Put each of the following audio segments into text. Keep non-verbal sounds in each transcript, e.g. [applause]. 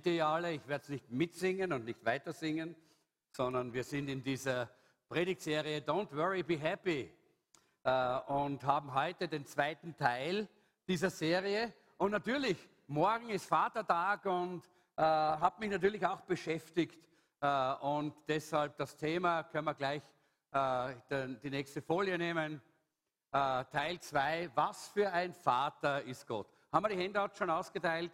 kennt ihr ja alle. Ich werde es nicht mitsingen und nicht weitersingen, sondern wir sind in dieser Predigtserie Don't Worry, Be Happy äh, und haben heute den zweiten Teil dieser Serie. Und natürlich, morgen ist Vatertag und äh, hat mich natürlich auch beschäftigt. Äh, und deshalb das Thema können wir gleich äh, die nächste Folie nehmen. Äh, Teil 2, was für ein Vater ist Gott? Haben wir die Handout schon ausgeteilt?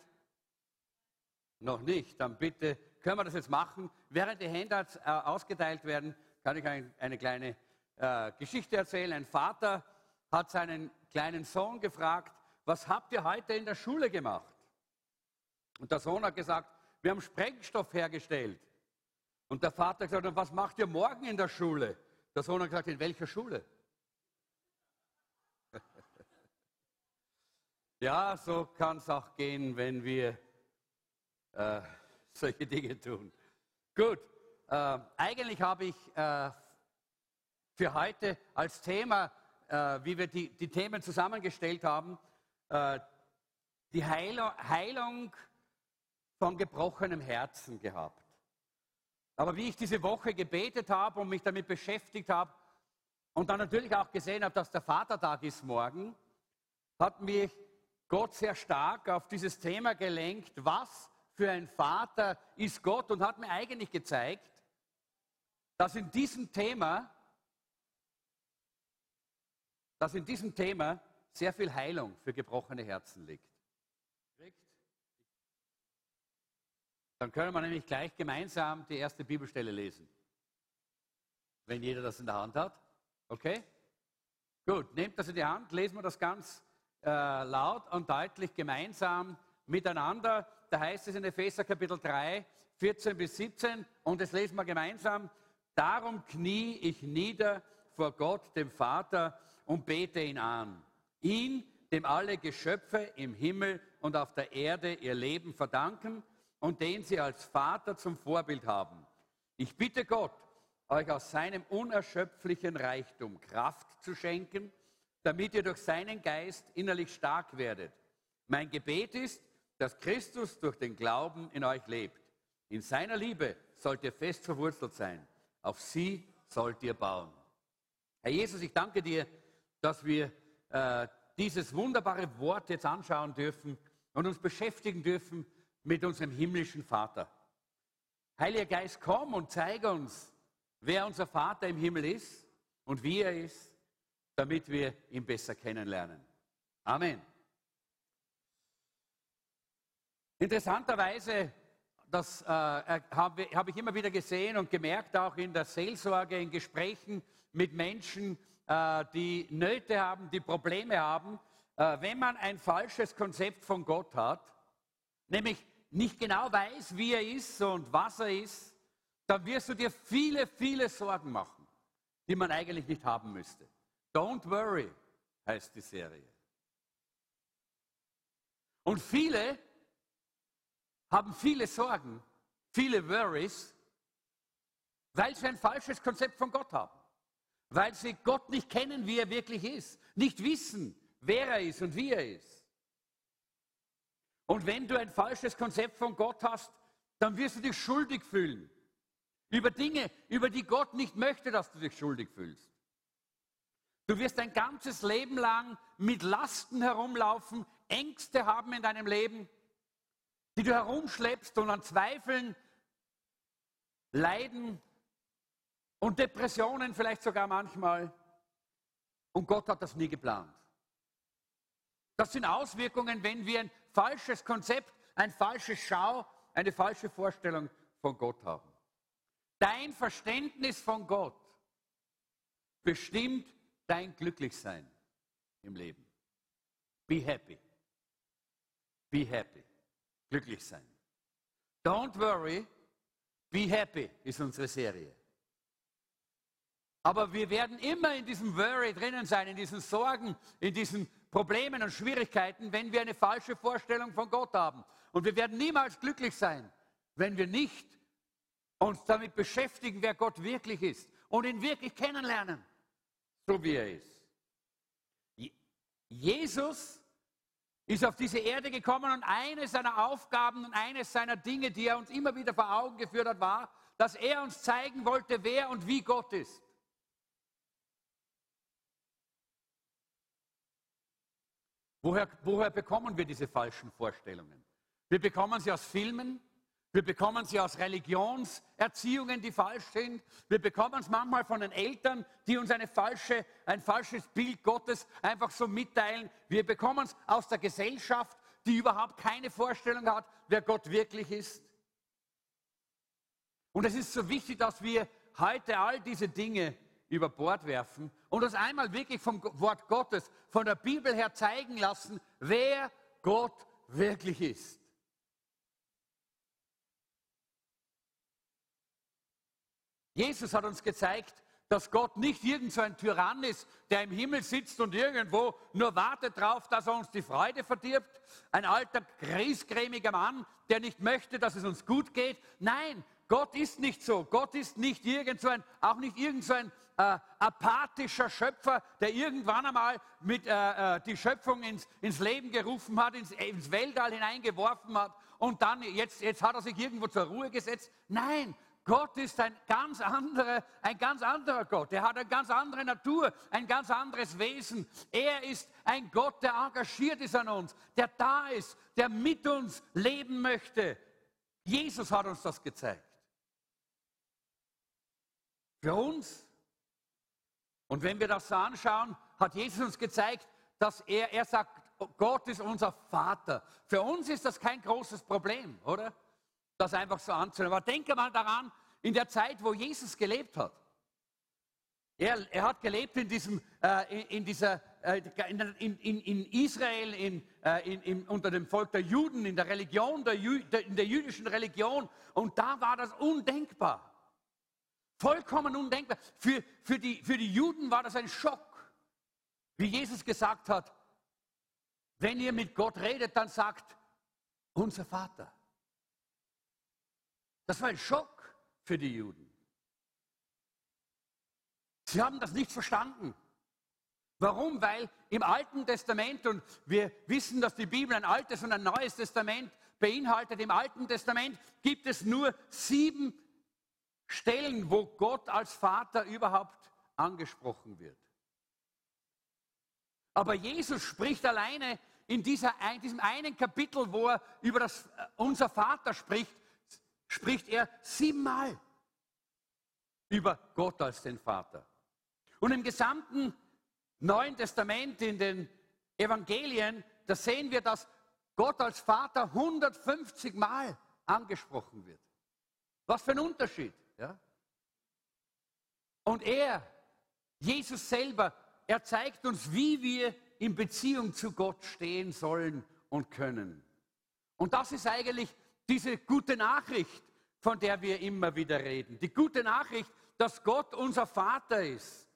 Noch nicht, dann bitte können wir das jetzt machen. Während die Handouts äh, ausgeteilt werden, kann ich ein, eine kleine äh, Geschichte erzählen. Ein Vater hat seinen kleinen Sohn gefragt, was habt ihr heute in der Schule gemacht? Und der Sohn hat gesagt, wir haben Sprengstoff hergestellt. Und der Vater hat gesagt, was macht ihr morgen in der Schule? Der Sohn hat gesagt, in welcher Schule? [laughs] ja, so kann es auch gehen, wenn wir äh, [laughs] solche Dinge tun. Gut, äh, eigentlich habe ich äh, für heute als Thema, äh, wie wir die, die, Themen zusammengestellt haben, äh, die Heilung, Heilung von gebrochenem Herzen gehabt. Aber wie ich diese Woche gebetet habe und mich damit beschäftigt habe und dann natürlich auch gesehen habe, dass der Vatertag ist morgen, hat mich Gott sehr stark auf dieses Thema gelenkt, was für ein Vater ist Gott und hat mir eigentlich gezeigt, dass in diesem Thema, dass in diesem Thema sehr viel Heilung für gebrochene Herzen liegt. Dann können wir nämlich gleich gemeinsam die erste Bibelstelle lesen. Wenn jeder das in der Hand hat. Okay? Gut, nehmt das in die Hand, lesen wir das ganz äh, laut und deutlich gemeinsam miteinander. Da heißt es in Epheser Kapitel 3, 14 bis 17 und das lesen wir gemeinsam. Darum knie ich nieder vor Gott, dem Vater, und bete ihn an. Ihn, dem alle Geschöpfe im Himmel und auf der Erde ihr Leben verdanken und den sie als Vater zum Vorbild haben. Ich bitte Gott, euch aus seinem unerschöpflichen Reichtum Kraft zu schenken, damit ihr durch seinen Geist innerlich stark werdet. Mein Gebet ist, dass Christus durch den Glauben in euch lebt. In seiner Liebe sollt ihr fest verwurzelt sein. Auf sie sollt ihr bauen. Herr Jesus, ich danke dir, dass wir äh, dieses wunderbare Wort jetzt anschauen dürfen und uns beschäftigen dürfen mit unserem himmlischen Vater. Heiliger Geist, komm und zeige uns, wer unser Vater im Himmel ist und wie er ist, damit wir ihn besser kennenlernen. Amen. Interessanterweise, das äh, habe hab ich immer wieder gesehen und gemerkt, auch in der Seelsorge, in Gesprächen mit Menschen, äh, die Nöte haben, die Probleme haben, äh, wenn man ein falsches Konzept von Gott hat, nämlich nicht genau weiß, wie er ist und was er ist, dann wirst du dir viele, viele Sorgen machen, die man eigentlich nicht haben müsste. Don't worry heißt die Serie. Und viele haben viele Sorgen, viele Worries, weil sie ein falsches Konzept von Gott haben. Weil sie Gott nicht kennen, wie er wirklich ist. Nicht wissen, wer er ist und wie er ist. Und wenn du ein falsches Konzept von Gott hast, dann wirst du dich schuldig fühlen. Über Dinge, über die Gott nicht möchte, dass du dich schuldig fühlst. Du wirst dein ganzes Leben lang mit Lasten herumlaufen, Ängste haben in deinem Leben, die du herumschleppst und an Zweifeln, Leiden und Depressionen vielleicht sogar manchmal. Und Gott hat das nie geplant. Das sind Auswirkungen, wenn wir ein falsches Konzept, ein falsches Schau, eine falsche Vorstellung von Gott haben. Dein Verständnis von Gott bestimmt dein Glücklichsein im Leben. Be happy. Be happy. Glücklich sein. Don't worry. Be happy ist unsere Serie. Aber wir werden immer in diesem Worry drinnen sein, in diesen Sorgen, in diesen Problemen und Schwierigkeiten, wenn wir eine falsche Vorstellung von Gott haben. Und wir werden niemals glücklich sein, wenn wir nicht uns damit beschäftigen, wer Gott wirklich ist und ihn wirklich kennenlernen, so wie er ist. Jesus ist auf diese Erde gekommen und eine seiner Aufgaben und eines seiner Dinge, die er uns immer wieder vor Augen geführt hat, war, dass er uns zeigen wollte, wer und wie Gott ist. Woher, woher bekommen wir diese falschen Vorstellungen? Wir bekommen sie aus Filmen, wir bekommen sie aus Religionserziehungen, die falsch sind. Wir bekommen es manchmal von den Eltern, die uns eine falsche, ein falsches Bild Gottes einfach so mitteilen. Wir bekommen es aus der Gesellschaft, die überhaupt keine Vorstellung hat, wer Gott wirklich ist. Und es ist so wichtig, dass wir heute all diese Dinge über Bord werfen und uns einmal wirklich vom Wort Gottes, von der Bibel her zeigen lassen, wer Gott wirklich ist. Jesus hat uns gezeigt, dass Gott nicht irgend so ein Tyrann ist, der im Himmel sitzt und irgendwo nur wartet darauf, dass er uns die Freude verdirbt. Ein alter, griesgrämiger Mann, der nicht möchte, dass es uns gut geht. Nein, Gott ist nicht so. Gott ist nicht irgend so ein, auch nicht irgend so ein äh, apathischer Schöpfer, der irgendwann einmal mit, äh, äh, die Schöpfung ins, ins Leben gerufen hat, ins, ins Weltall hineingeworfen hat und dann jetzt, jetzt hat er sich irgendwo zur Ruhe gesetzt. Nein, Gott ist ein ganz anderer, ein ganz anderer Gott. Er hat eine ganz andere Natur, ein ganz anderes Wesen. Er ist ein Gott, der engagiert ist an uns, der da ist, der mit uns leben möchte. Jesus hat uns das gezeigt. Für uns. Und wenn wir das so anschauen, hat Jesus uns gezeigt, dass er, er sagt, Gott ist unser Vater. Für uns ist das kein großes Problem, oder? Das einfach so anzunehmen. Aber denke mal daran, in der Zeit, wo Jesus gelebt hat. Er, er hat gelebt in, diesem, äh, in, in dieser, äh, in, in, in, Israel, äh, unter dem Volk der Juden, in der Religion, der, in der jüdischen Religion. Und da war das undenkbar. Vollkommen undenkbar. Für, für, die, für die Juden war das ein Schock. Wie Jesus gesagt hat, wenn ihr mit Gott redet, dann sagt unser Vater. Das war ein Schock für die Juden. Sie haben das nicht verstanden. Warum? Weil im Alten Testament, und wir wissen, dass die Bibel ein altes und ein neues Testament beinhaltet, im Alten Testament gibt es nur sieben Stellen, wo Gott als Vater überhaupt angesprochen wird. Aber Jesus spricht alleine in, dieser, in diesem einen Kapitel, wo er über das, äh, unser Vater spricht, spricht er siebenmal über Gott als den Vater. Und im gesamten Neuen Testament, in den Evangelien, da sehen wir, dass Gott als Vater 150 Mal angesprochen wird. Was für ein Unterschied. Ja? Und er, Jesus selber, er zeigt uns, wie wir in Beziehung zu Gott stehen sollen und können. Und das ist eigentlich diese gute Nachricht, von der wir immer wieder reden. Die gute Nachricht, dass Gott unser Vater ist.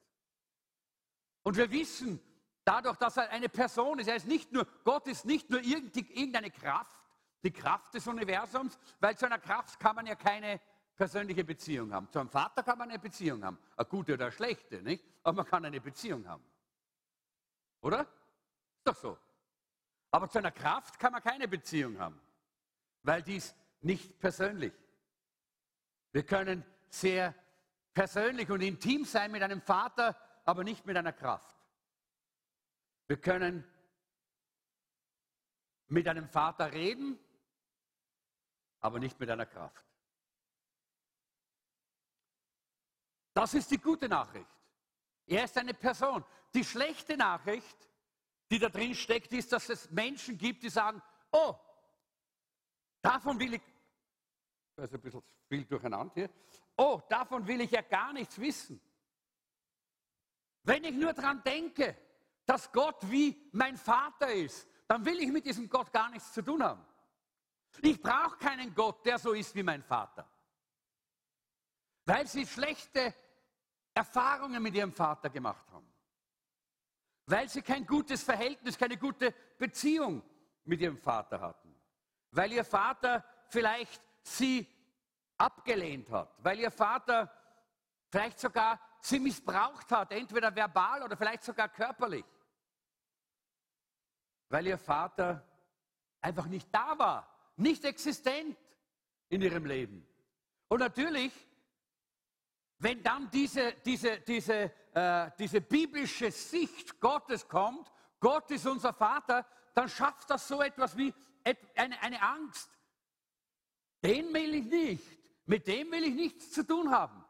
Und wir wissen dadurch, dass er eine Person ist, er ist nicht nur, Gott ist nicht nur irgendeine Kraft, die Kraft des Universums, weil zu einer Kraft kann man ja keine persönliche Beziehung haben. Zu einem Vater kann man eine Beziehung haben, eine gute oder eine schlechte, nicht? aber man kann eine Beziehung haben. Oder? Ist doch so. Aber zu einer Kraft kann man keine Beziehung haben weil dies nicht persönlich. Wir können sehr persönlich und intim sein mit einem Vater, aber nicht mit einer Kraft. Wir können mit einem Vater reden, aber nicht mit einer Kraft. Das ist die gute Nachricht. Er ist eine Person. Die schlechte Nachricht, die da drin steckt, ist, dass es Menschen gibt, die sagen, oh, Davon will ich, da ist ein bisschen viel durcheinander hier, oh, davon will ich ja gar nichts wissen. Wenn ich nur daran denke, dass Gott wie mein Vater ist, dann will ich mit diesem Gott gar nichts zu tun haben. Ich brauche keinen Gott, der so ist wie mein Vater. Weil sie schlechte Erfahrungen mit ihrem Vater gemacht haben. Weil sie kein gutes Verhältnis, keine gute Beziehung mit ihrem Vater hatten weil ihr Vater vielleicht sie abgelehnt hat, weil ihr Vater vielleicht sogar sie missbraucht hat, entweder verbal oder vielleicht sogar körperlich. weil ihr Vater einfach nicht da war, nicht existent in ihrem Leben. Und natürlich, wenn dann diese, diese, diese, äh, diese biblische Sicht Gottes kommt, Gott ist unser Vater, dann schafft das so etwas wie eine, eine Angst. Den will ich nicht, mit dem will ich nichts zu tun haben.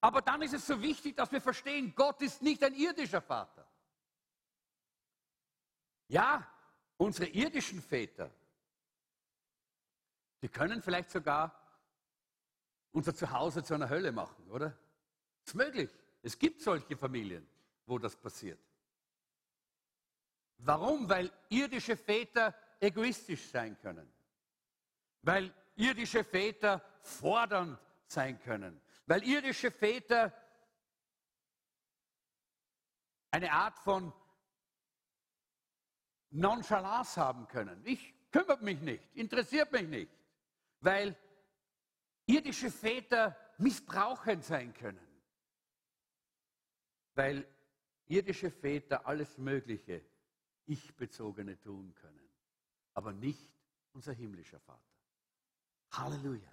Aber dann ist es so wichtig, dass wir verstehen, Gott ist nicht ein irdischer Vater. Ja, unsere irdischen Väter, die können vielleicht sogar unser Zuhause zu einer Hölle machen, oder? Ist möglich. Es gibt solche Familien, wo das passiert. Warum? Weil irdische Väter egoistisch sein können. Weil irdische Väter fordernd sein können. Weil irdische Väter eine Art von Nonchalance haben können. Ich kümmere mich nicht, interessiert mich nicht. Weil irdische Väter missbrauchend sein können. Weil irdische Väter alles Mögliche ich-bezogene tun können, aber nicht unser himmlischer Vater. Halleluja.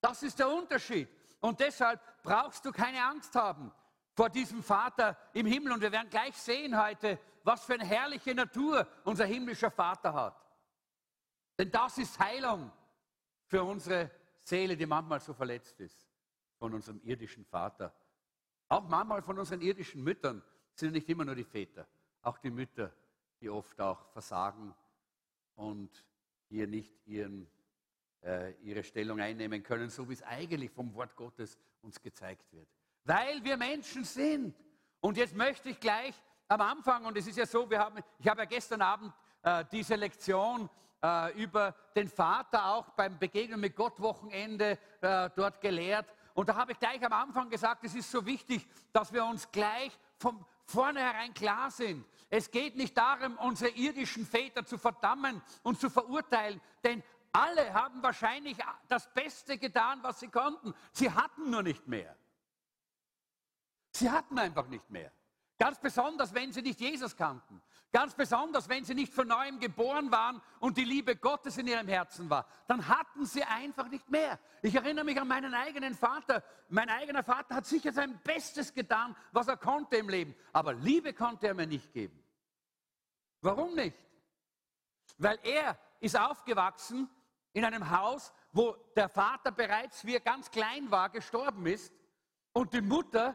Das ist der Unterschied. Und deshalb brauchst du keine Angst haben vor diesem Vater im Himmel. Und wir werden gleich sehen heute, was für eine herrliche Natur unser himmlischer Vater hat. Denn das ist Heilung für unsere Seele, die manchmal so verletzt ist von unserem irdischen Vater. Auch manchmal von unseren irdischen Müttern sind nicht immer nur die Väter, auch die Mütter, die oft auch versagen und hier nicht ihren, äh, ihre Stellung einnehmen können, so wie es eigentlich vom Wort Gottes uns gezeigt wird. Weil wir Menschen sind. Und jetzt möchte ich gleich am Anfang, und es ist ja so, wir haben, ich habe ja gestern Abend äh, diese Lektion äh, über den Vater auch beim Begegnen mit Gott Wochenende äh, dort gelehrt. Und da habe ich gleich am Anfang gesagt, es ist so wichtig, dass wir uns gleich von vornherein klar sind. Es geht nicht darum, unsere irdischen Väter zu verdammen und zu verurteilen, denn alle haben wahrscheinlich das Beste getan, was sie konnten. Sie hatten nur nicht mehr. Sie hatten einfach nicht mehr. Ganz besonders, wenn sie nicht Jesus kannten. Ganz besonders, wenn sie nicht von neuem geboren waren und die Liebe Gottes in ihrem Herzen war. Dann hatten sie einfach nicht mehr. Ich erinnere mich an meinen eigenen Vater. Mein eigener Vater hat sicher sein Bestes getan, was er konnte im Leben. Aber Liebe konnte er mir nicht geben. Warum nicht? Weil er ist aufgewachsen in einem Haus, wo der Vater bereits, wie er ganz klein war, gestorben ist und die Mutter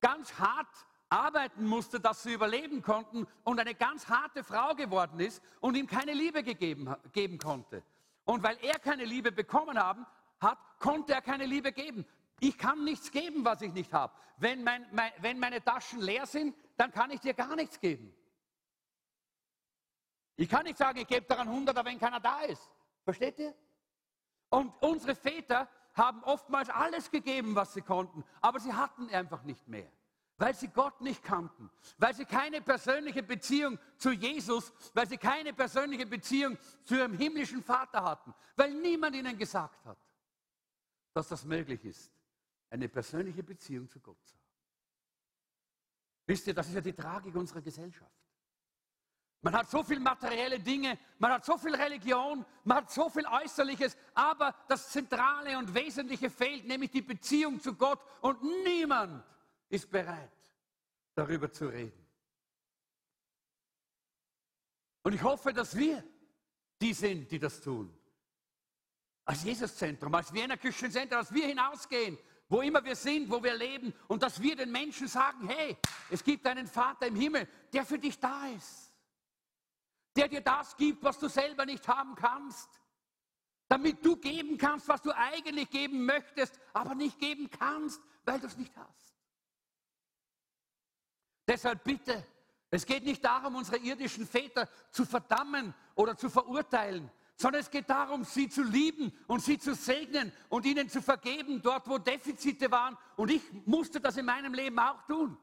ganz hart arbeiten musste, dass sie überleben konnten und eine ganz harte Frau geworden ist und ihm keine Liebe gegeben, geben konnte. Und weil er keine Liebe bekommen haben, hat, konnte er keine Liebe geben. Ich kann nichts geben, was ich nicht habe. Wenn, mein, mein, wenn meine Taschen leer sind, dann kann ich dir gar nichts geben. Ich kann nicht sagen, ich gebe daran 100, wenn keiner da ist. Versteht ihr? Und unsere Väter haben oftmals alles gegeben, was sie konnten, aber sie hatten einfach nicht mehr weil sie Gott nicht kannten, weil sie keine persönliche Beziehung zu Jesus, weil sie keine persönliche Beziehung zu ihrem himmlischen Vater hatten, weil niemand ihnen gesagt hat, dass das möglich ist, eine persönliche Beziehung zu Gott zu haben. Wisst ihr, das ist ja die Tragik unserer Gesellschaft. Man hat so viel materielle Dinge, man hat so viel Religion, man hat so viel Äußerliches, aber das Zentrale und Wesentliche fehlt, nämlich die Beziehung zu Gott. Und niemand ist bereit, darüber zu reden. Und ich hoffe, dass wir die sind, die das tun. Als Jesuszentrum, als Wiener Küchencenter, dass wir hinausgehen, wo immer wir sind, wo wir leben und dass wir den Menschen sagen, hey, es gibt einen Vater im Himmel, der für dich da ist. Der dir das gibt, was du selber nicht haben kannst. Damit du geben kannst, was du eigentlich geben möchtest, aber nicht geben kannst, weil du es nicht hast. Deshalb bitte, es geht nicht darum, unsere irdischen Väter zu verdammen oder zu verurteilen, sondern es geht darum, sie zu lieben und sie zu segnen und ihnen zu vergeben, dort wo Defizite waren. Und ich musste das in meinem Leben auch tun.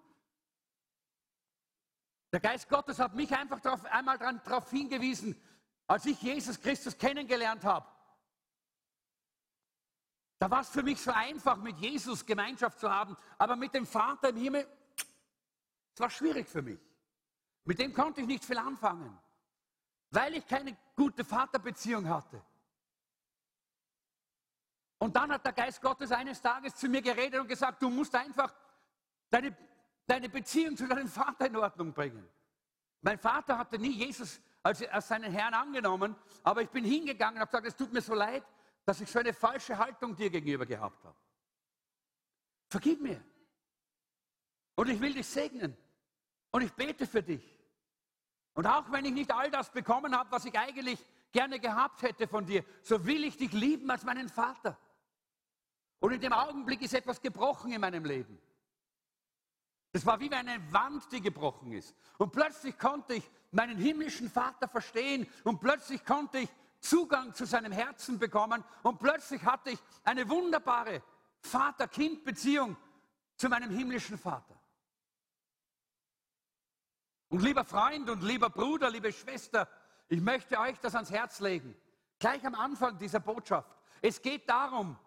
Der Geist Gottes hat mich einfach darauf, einmal darauf hingewiesen, als ich Jesus Christus kennengelernt habe. Da war es für mich so einfach, mit Jesus Gemeinschaft zu haben, aber mit dem Vater im Himmel es war schwierig für mich. Mit dem konnte ich nicht viel anfangen. weil ich keine gute Vaterbeziehung hatte. Und dann hat der Geist Gottes eines Tages zu mir geredet und gesagt, du musst einfach deine, deine Beziehung zu deinem Vater in Ordnung bringen. Mein Vater hatte nie Jesus als, als seinen Herrn angenommen, aber ich bin hingegangen und habe gesagt, es tut mir so leid, dass ich so eine falsche Haltung dir gegenüber gehabt habe. Vergib mir. Und ich will dich segnen. Und ich bete für dich. Und auch wenn ich nicht all das bekommen habe, was ich eigentlich gerne gehabt hätte von dir, so will ich dich lieben als meinen Vater. Und in dem Augenblick ist etwas gebrochen in meinem Leben. Es war wie eine Wand, die gebrochen ist. Und plötzlich konnte ich meinen himmlischen Vater verstehen und plötzlich konnte ich Zugang zu seinem Herzen bekommen und plötzlich hatte ich eine wunderbare Vater-Kind-Beziehung zu meinem himmlischen Vater. Und lieber Freund und lieber Bruder, liebe Schwester, ich möchte euch das ans Herz legen. Gleich am Anfang dieser Botschaft. Es geht darum,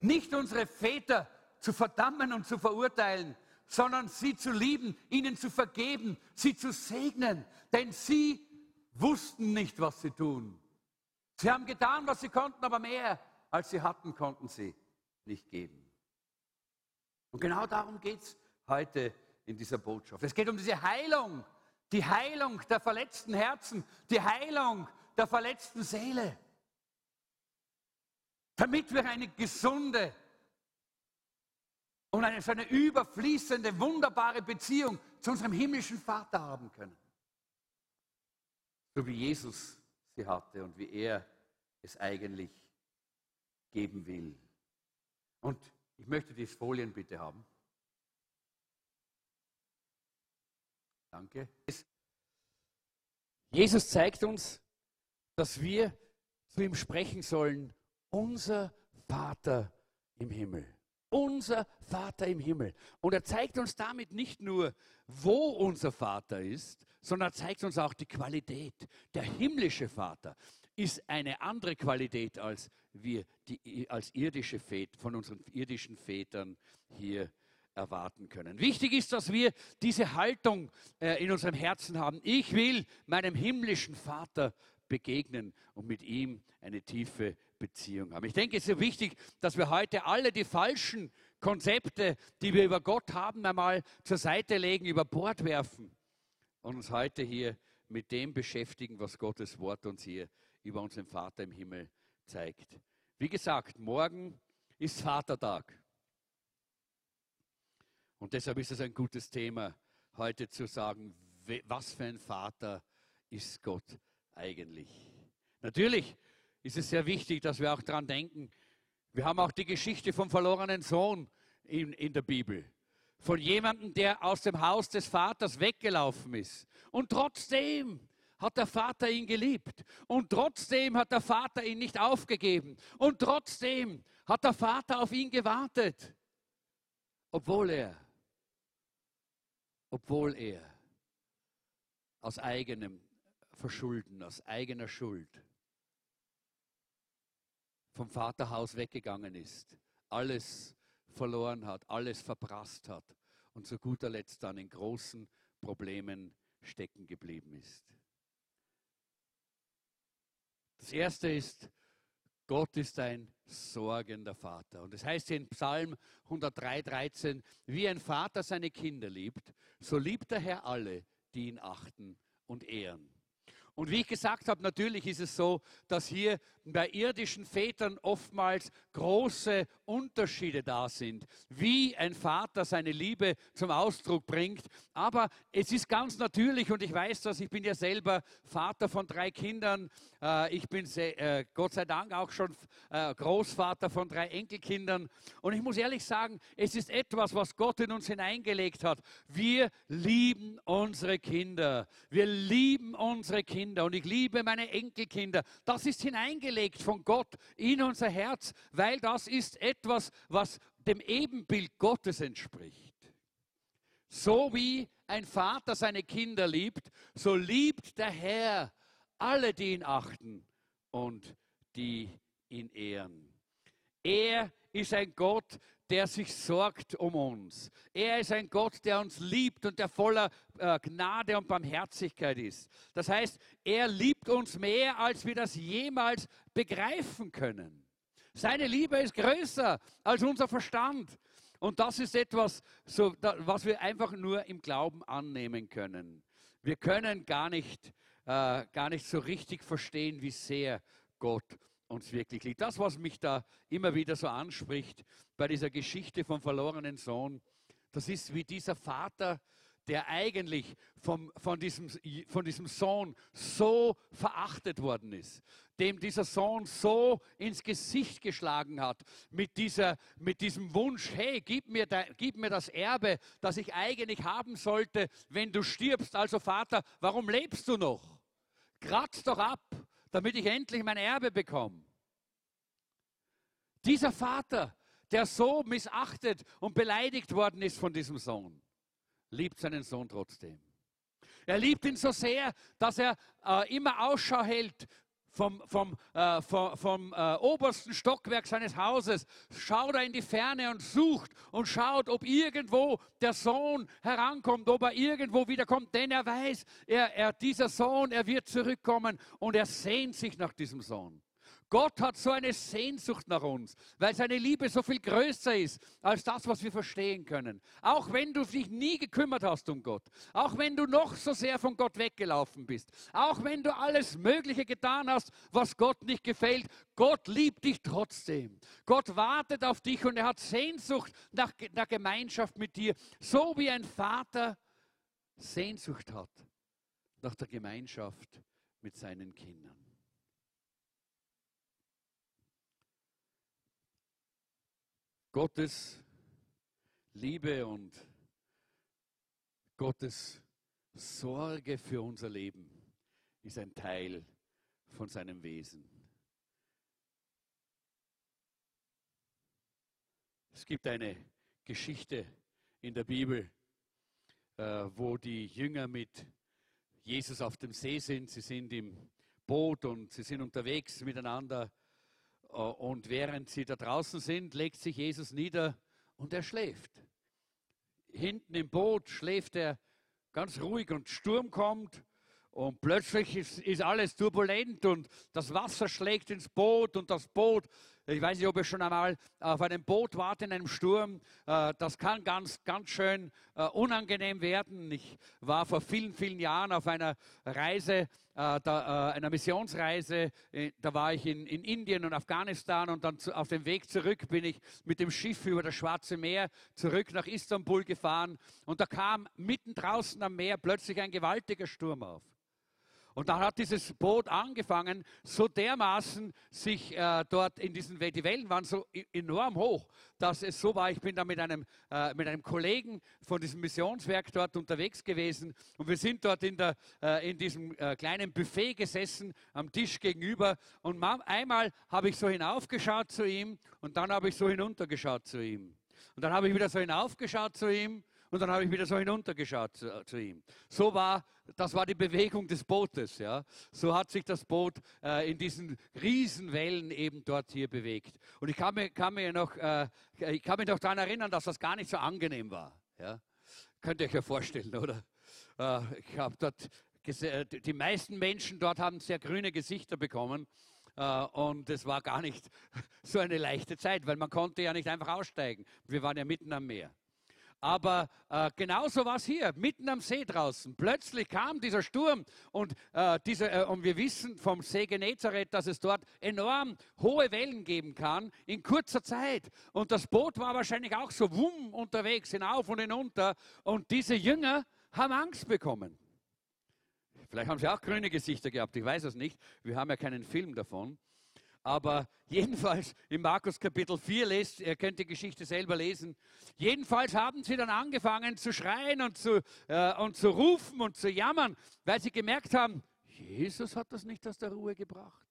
nicht unsere Väter zu verdammen und zu verurteilen, sondern sie zu lieben, ihnen zu vergeben, sie zu segnen. Denn sie wussten nicht, was sie tun. Sie haben getan, was sie konnten, aber mehr als sie hatten, konnten sie nicht geben. Und genau darum geht es heute in dieser Botschaft. Es geht um diese Heilung, die Heilung der verletzten Herzen, die Heilung der verletzten Seele damit wir eine gesunde und eine, eine überfließende, wunderbare Beziehung zu unserem himmlischen Vater haben können. So wie Jesus sie hatte und wie er es eigentlich geben will. Und ich möchte die Folien bitte haben. Danke. Jesus zeigt uns, dass wir zu ihm sprechen sollen unser Vater im Himmel. Unser Vater im Himmel. Und er zeigt uns damit nicht nur, wo unser Vater ist, sondern er zeigt uns auch die Qualität. Der himmlische Vater ist eine andere Qualität als wir die, als irdische Väter, von unseren irdischen Vätern hier erwarten können. Wichtig ist, dass wir diese Haltung äh, in unserem Herzen haben. Ich will meinem himmlischen Vater begegnen und mit ihm eine tiefe Beziehung haben. Ich denke, es ist wichtig, dass wir heute alle die falschen Konzepte, die wir über Gott haben, einmal zur Seite legen, über Bord werfen und uns heute hier mit dem beschäftigen, was Gottes Wort uns hier über unseren Vater im Himmel zeigt. Wie gesagt, morgen ist Vatertag. Und deshalb ist es ein gutes Thema, heute zu sagen, was für ein Vater ist Gott eigentlich. Natürlich ist es sehr wichtig, dass wir auch daran denken. Wir haben auch die Geschichte vom verlorenen Sohn in, in der Bibel. Von jemandem, der aus dem Haus des Vaters weggelaufen ist. Und trotzdem hat der Vater ihn geliebt. Und trotzdem hat der Vater ihn nicht aufgegeben. Und trotzdem hat der Vater auf ihn gewartet. Obwohl er, obwohl er aus eigenem Verschulden, aus eigener Schuld vom Vaterhaus weggegangen ist, alles verloren hat, alles verprasst hat und zu guter Letzt dann in großen Problemen stecken geblieben ist. Das erste ist, Gott ist ein sorgender Vater. Und es das heißt in Psalm 103, 13, wie ein Vater seine Kinder liebt, so liebt der Herr alle, die ihn achten und ehren. Und wie ich gesagt habe, natürlich ist es so, dass hier bei irdischen Vätern oftmals große Unterschiede da sind, wie ein Vater seine Liebe zum Ausdruck bringt. Aber es ist ganz natürlich und ich weiß das, ich bin ja selber Vater von drei Kindern. Äh, ich bin äh, Gott sei Dank auch schon äh, Großvater von drei Enkelkindern. Und ich muss ehrlich sagen, es ist etwas, was Gott in uns hineingelegt hat. Wir lieben unsere Kinder. Wir lieben unsere Kinder. Kinder und ich liebe meine Enkelkinder. Das ist hineingelegt von Gott in unser Herz, weil das ist etwas, was dem Ebenbild Gottes entspricht. So wie ein Vater seine Kinder liebt, so liebt der Herr alle, die ihn achten und die ihn ehren. Er ist ein Gott, der sich sorgt um uns. Er ist ein Gott, der uns liebt und der voller äh, Gnade und Barmherzigkeit ist. Das heißt, er liebt uns mehr, als wir das jemals begreifen können. Seine Liebe ist größer als unser Verstand. Und das ist etwas, was wir einfach nur im Glauben annehmen können. Wir können gar nicht, äh, gar nicht so richtig verstehen, wie sehr Gott uns wirklich liebt. Das, was mich da immer wieder so anspricht bei dieser Geschichte vom verlorenen Sohn, das ist wie dieser Vater, der eigentlich vom, von, diesem, von diesem Sohn so verachtet worden ist, dem dieser Sohn so ins Gesicht geschlagen hat, mit, dieser, mit diesem Wunsch, hey, gib mir, de, gib mir das Erbe, das ich eigentlich haben sollte, wenn du stirbst. Also Vater, warum lebst du noch? Kratz doch ab, damit ich endlich mein Erbe bekomme. Dieser Vater, der so missachtet und beleidigt worden ist von diesem Sohn, liebt seinen Sohn trotzdem. Er liebt ihn so sehr, dass er äh, immer Ausschau hält vom, vom, äh, vom, vom äh, obersten Stockwerk seines Hauses, schaut er in die Ferne und sucht und schaut, ob irgendwo der Sohn herankommt, ob er irgendwo wiederkommt, denn er weiß, er, er, dieser Sohn, er wird zurückkommen und er sehnt sich nach diesem Sohn. Gott hat so eine Sehnsucht nach uns, weil seine Liebe so viel größer ist als das, was wir verstehen können. Auch wenn du dich nie gekümmert hast um Gott, auch wenn du noch so sehr von Gott weggelaufen bist, auch wenn du alles Mögliche getan hast, was Gott nicht gefällt, Gott liebt dich trotzdem. Gott wartet auf dich und er hat Sehnsucht nach der Gemeinschaft mit dir, so wie ein Vater Sehnsucht hat nach der Gemeinschaft mit seinen Kindern. Gottes Liebe und Gottes Sorge für unser Leben ist ein Teil von seinem Wesen. Es gibt eine Geschichte in der Bibel, äh, wo die Jünger mit Jesus auf dem See sind. Sie sind im Boot und sie sind unterwegs miteinander und während sie da draußen sind, legt sich Jesus nieder und er schläft. Hinten im Boot schläft er ganz ruhig und Sturm kommt und plötzlich ist, ist, alles turbulent und das Wasser schlägt ins Boot und das Boot, ich weiß nicht, ob ihr schon einmal auf einem Boot wart in einem Sturm, äh, das kann ganz, ganz schön äh, unangenehm werden. Ich war vor vielen, vielen Jahren auf einer Reise äh, äh, einer Missionsreise. Äh, da war ich in, in, Indien und Afghanistan und dann auf dem Weg zurück bin ich mit dem Schiff über das Schwarze Meer zurück nach Istanbul gefahren und da kam mitten draußen am Meer plötzlich ein gewaltiger Sturm auf. Und dann hat dieses Boot angefangen, so dermaßen sich äh, dort in diesen die Wellen waren so enorm hoch, dass es so war, ich bin da mit einem, äh, mit einem Kollegen von diesem Missionswerk dort unterwegs gewesen und wir sind dort in, der, äh, in diesem äh, kleinen Buffet gesessen, am Tisch gegenüber und einmal habe ich so hinaufgeschaut zu ihm und dann habe ich so hinuntergeschaut zu ihm. Und dann habe ich wieder so hinaufgeschaut zu ihm und dann habe ich wieder so hinuntergeschaut zu, zu, ihm. So war, das war die Bewegung des Bootes. Ja. So hat sich das Boot äh, in diesen Riesenwellen eben dort hier bewegt. Und ich kann, mir, kann, mir noch, äh, ich kann mich noch daran erinnern, dass das gar nicht so angenehm war. Ja. Könnt ihr euch ja vorstellen, oder? Äh, ich habe dort äh, die meisten Menschen dort haben sehr grüne Gesichter bekommen. Uh, und es war gar nicht [laughs] so eine leichte Zeit, weil man konnte ja nicht einfach aussteigen. Wir waren ja mitten am Meer. Aber äh, genauso war es hier, mitten am See draußen. Plötzlich kam dieser Sturm und, äh, diese, äh, und wir wissen vom See Genezareth, dass es dort enorm hohe Wellen geben kann in kurzer Zeit. Und das Boot war wahrscheinlich auch so wumm unterwegs, hinauf und hinunter. Und diese Jünger haben Angst bekommen. Vielleicht haben sie auch grüne Gesichter gehabt, ich weiß es nicht. Wir haben ja keinen Film davon. Aber [laughs] jedenfalls im Markus Kapitel 4 lest, ihr könnt die Geschichte selber lesen. Jedenfalls haben sie dann angefangen zu schreien und zu, äh, und zu rufen und zu jammern, weil sie gemerkt haben, Jesus hat das nicht aus der Ruhe gebracht.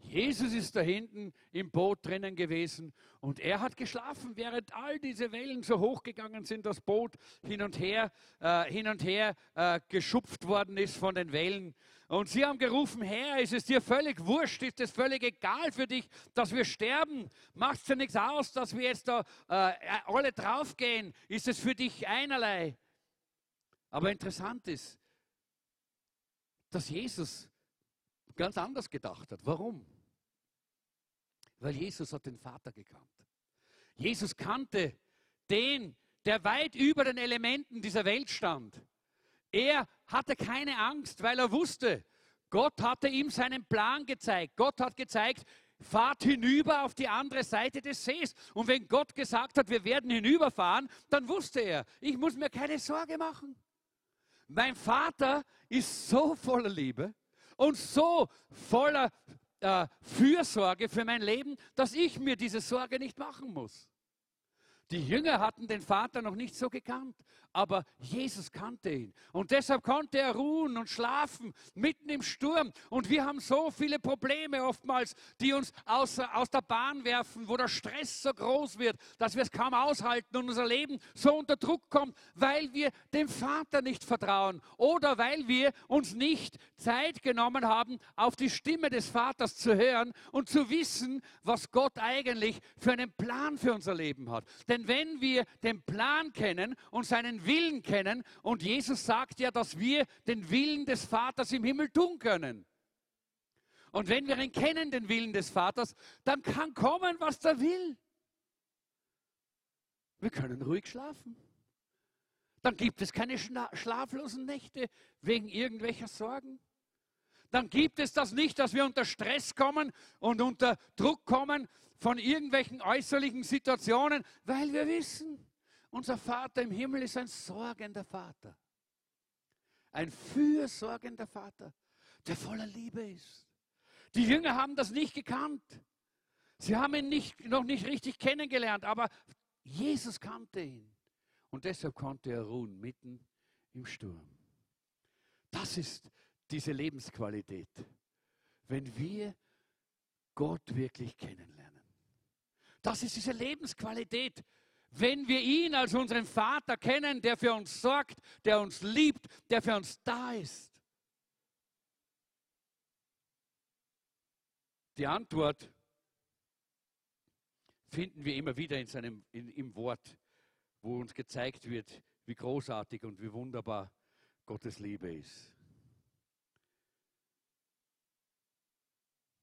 Jesus ist da hinten im Boot drinnen gewesen und er hat geschlafen, während all diese Wellen so hochgegangen sind, das Boot hin und her, äh, hin und her äh, geschupft worden ist von den Wellen. Und sie haben gerufen, Herr, ist es dir völlig wurscht, ist es völlig egal für dich, dass wir sterben? Macht es dir nichts aus, dass wir jetzt da äh, alle draufgehen? Ist es für dich einerlei? Aber interessant ist, dass Jesus ganz anders gedacht hat. Warum? Weil Jesus hat den Vater gekannt. Jesus kannte den, der weit über den Elementen dieser Welt stand. Er hatte keine Angst, weil er wusste, Gott hatte ihm seinen Plan gezeigt. Gott hat gezeigt, fahrt hinüber auf die andere Seite des Sees. Und wenn Gott gesagt hat, wir werden hinüberfahren, dann wusste er, ich muss mir keine Sorge machen. Mein Vater ist so voller Liebe und so voller äh, Fürsorge für mein Leben, dass ich mir diese Sorge nicht machen muss. Die Jünger hatten den Vater noch nicht so gekannt, aber Jesus kannte ihn. Und deshalb konnte er ruhen und schlafen mitten im Sturm. Und wir haben so viele Probleme oftmals, die uns aus, aus der Bahn werfen, wo der Stress so groß wird, dass wir es kaum aushalten und unser Leben so unter Druck kommt, weil wir dem Vater nicht vertrauen oder weil wir uns nicht Zeit genommen haben, auf die Stimme des Vaters zu hören und zu wissen, was Gott eigentlich für einen Plan für unser Leben hat. Denn wenn wir den Plan kennen und seinen Willen kennen. Und Jesus sagt ja, dass wir den Willen des Vaters im Himmel tun können. Und wenn wir ihn kennen, den Willen des Vaters, dann kann kommen, was er will. Wir können ruhig schlafen. Dann gibt es keine schlaflosen Nächte wegen irgendwelcher Sorgen. Dann gibt es das nicht, dass wir unter Stress kommen und unter Druck kommen von irgendwelchen äußerlichen Situationen, weil wir wissen, unser Vater im Himmel ist ein sorgender Vater. Ein fürsorgender Vater, der voller Liebe ist. Die Jünger haben das nicht gekannt. Sie haben ihn nicht, noch nicht richtig kennengelernt, aber Jesus kannte ihn. Und deshalb konnte er ruhen mitten im Sturm. Das ist diese Lebensqualität, wenn wir Gott wirklich kennenlernen. Das ist diese Lebensqualität, wenn wir ihn als unseren Vater kennen, der für uns sorgt, der uns liebt, der für uns da ist. Die Antwort finden wir immer wieder in seinem, in, im Wort, wo uns gezeigt wird, wie großartig und wie wunderbar Gottes Liebe ist.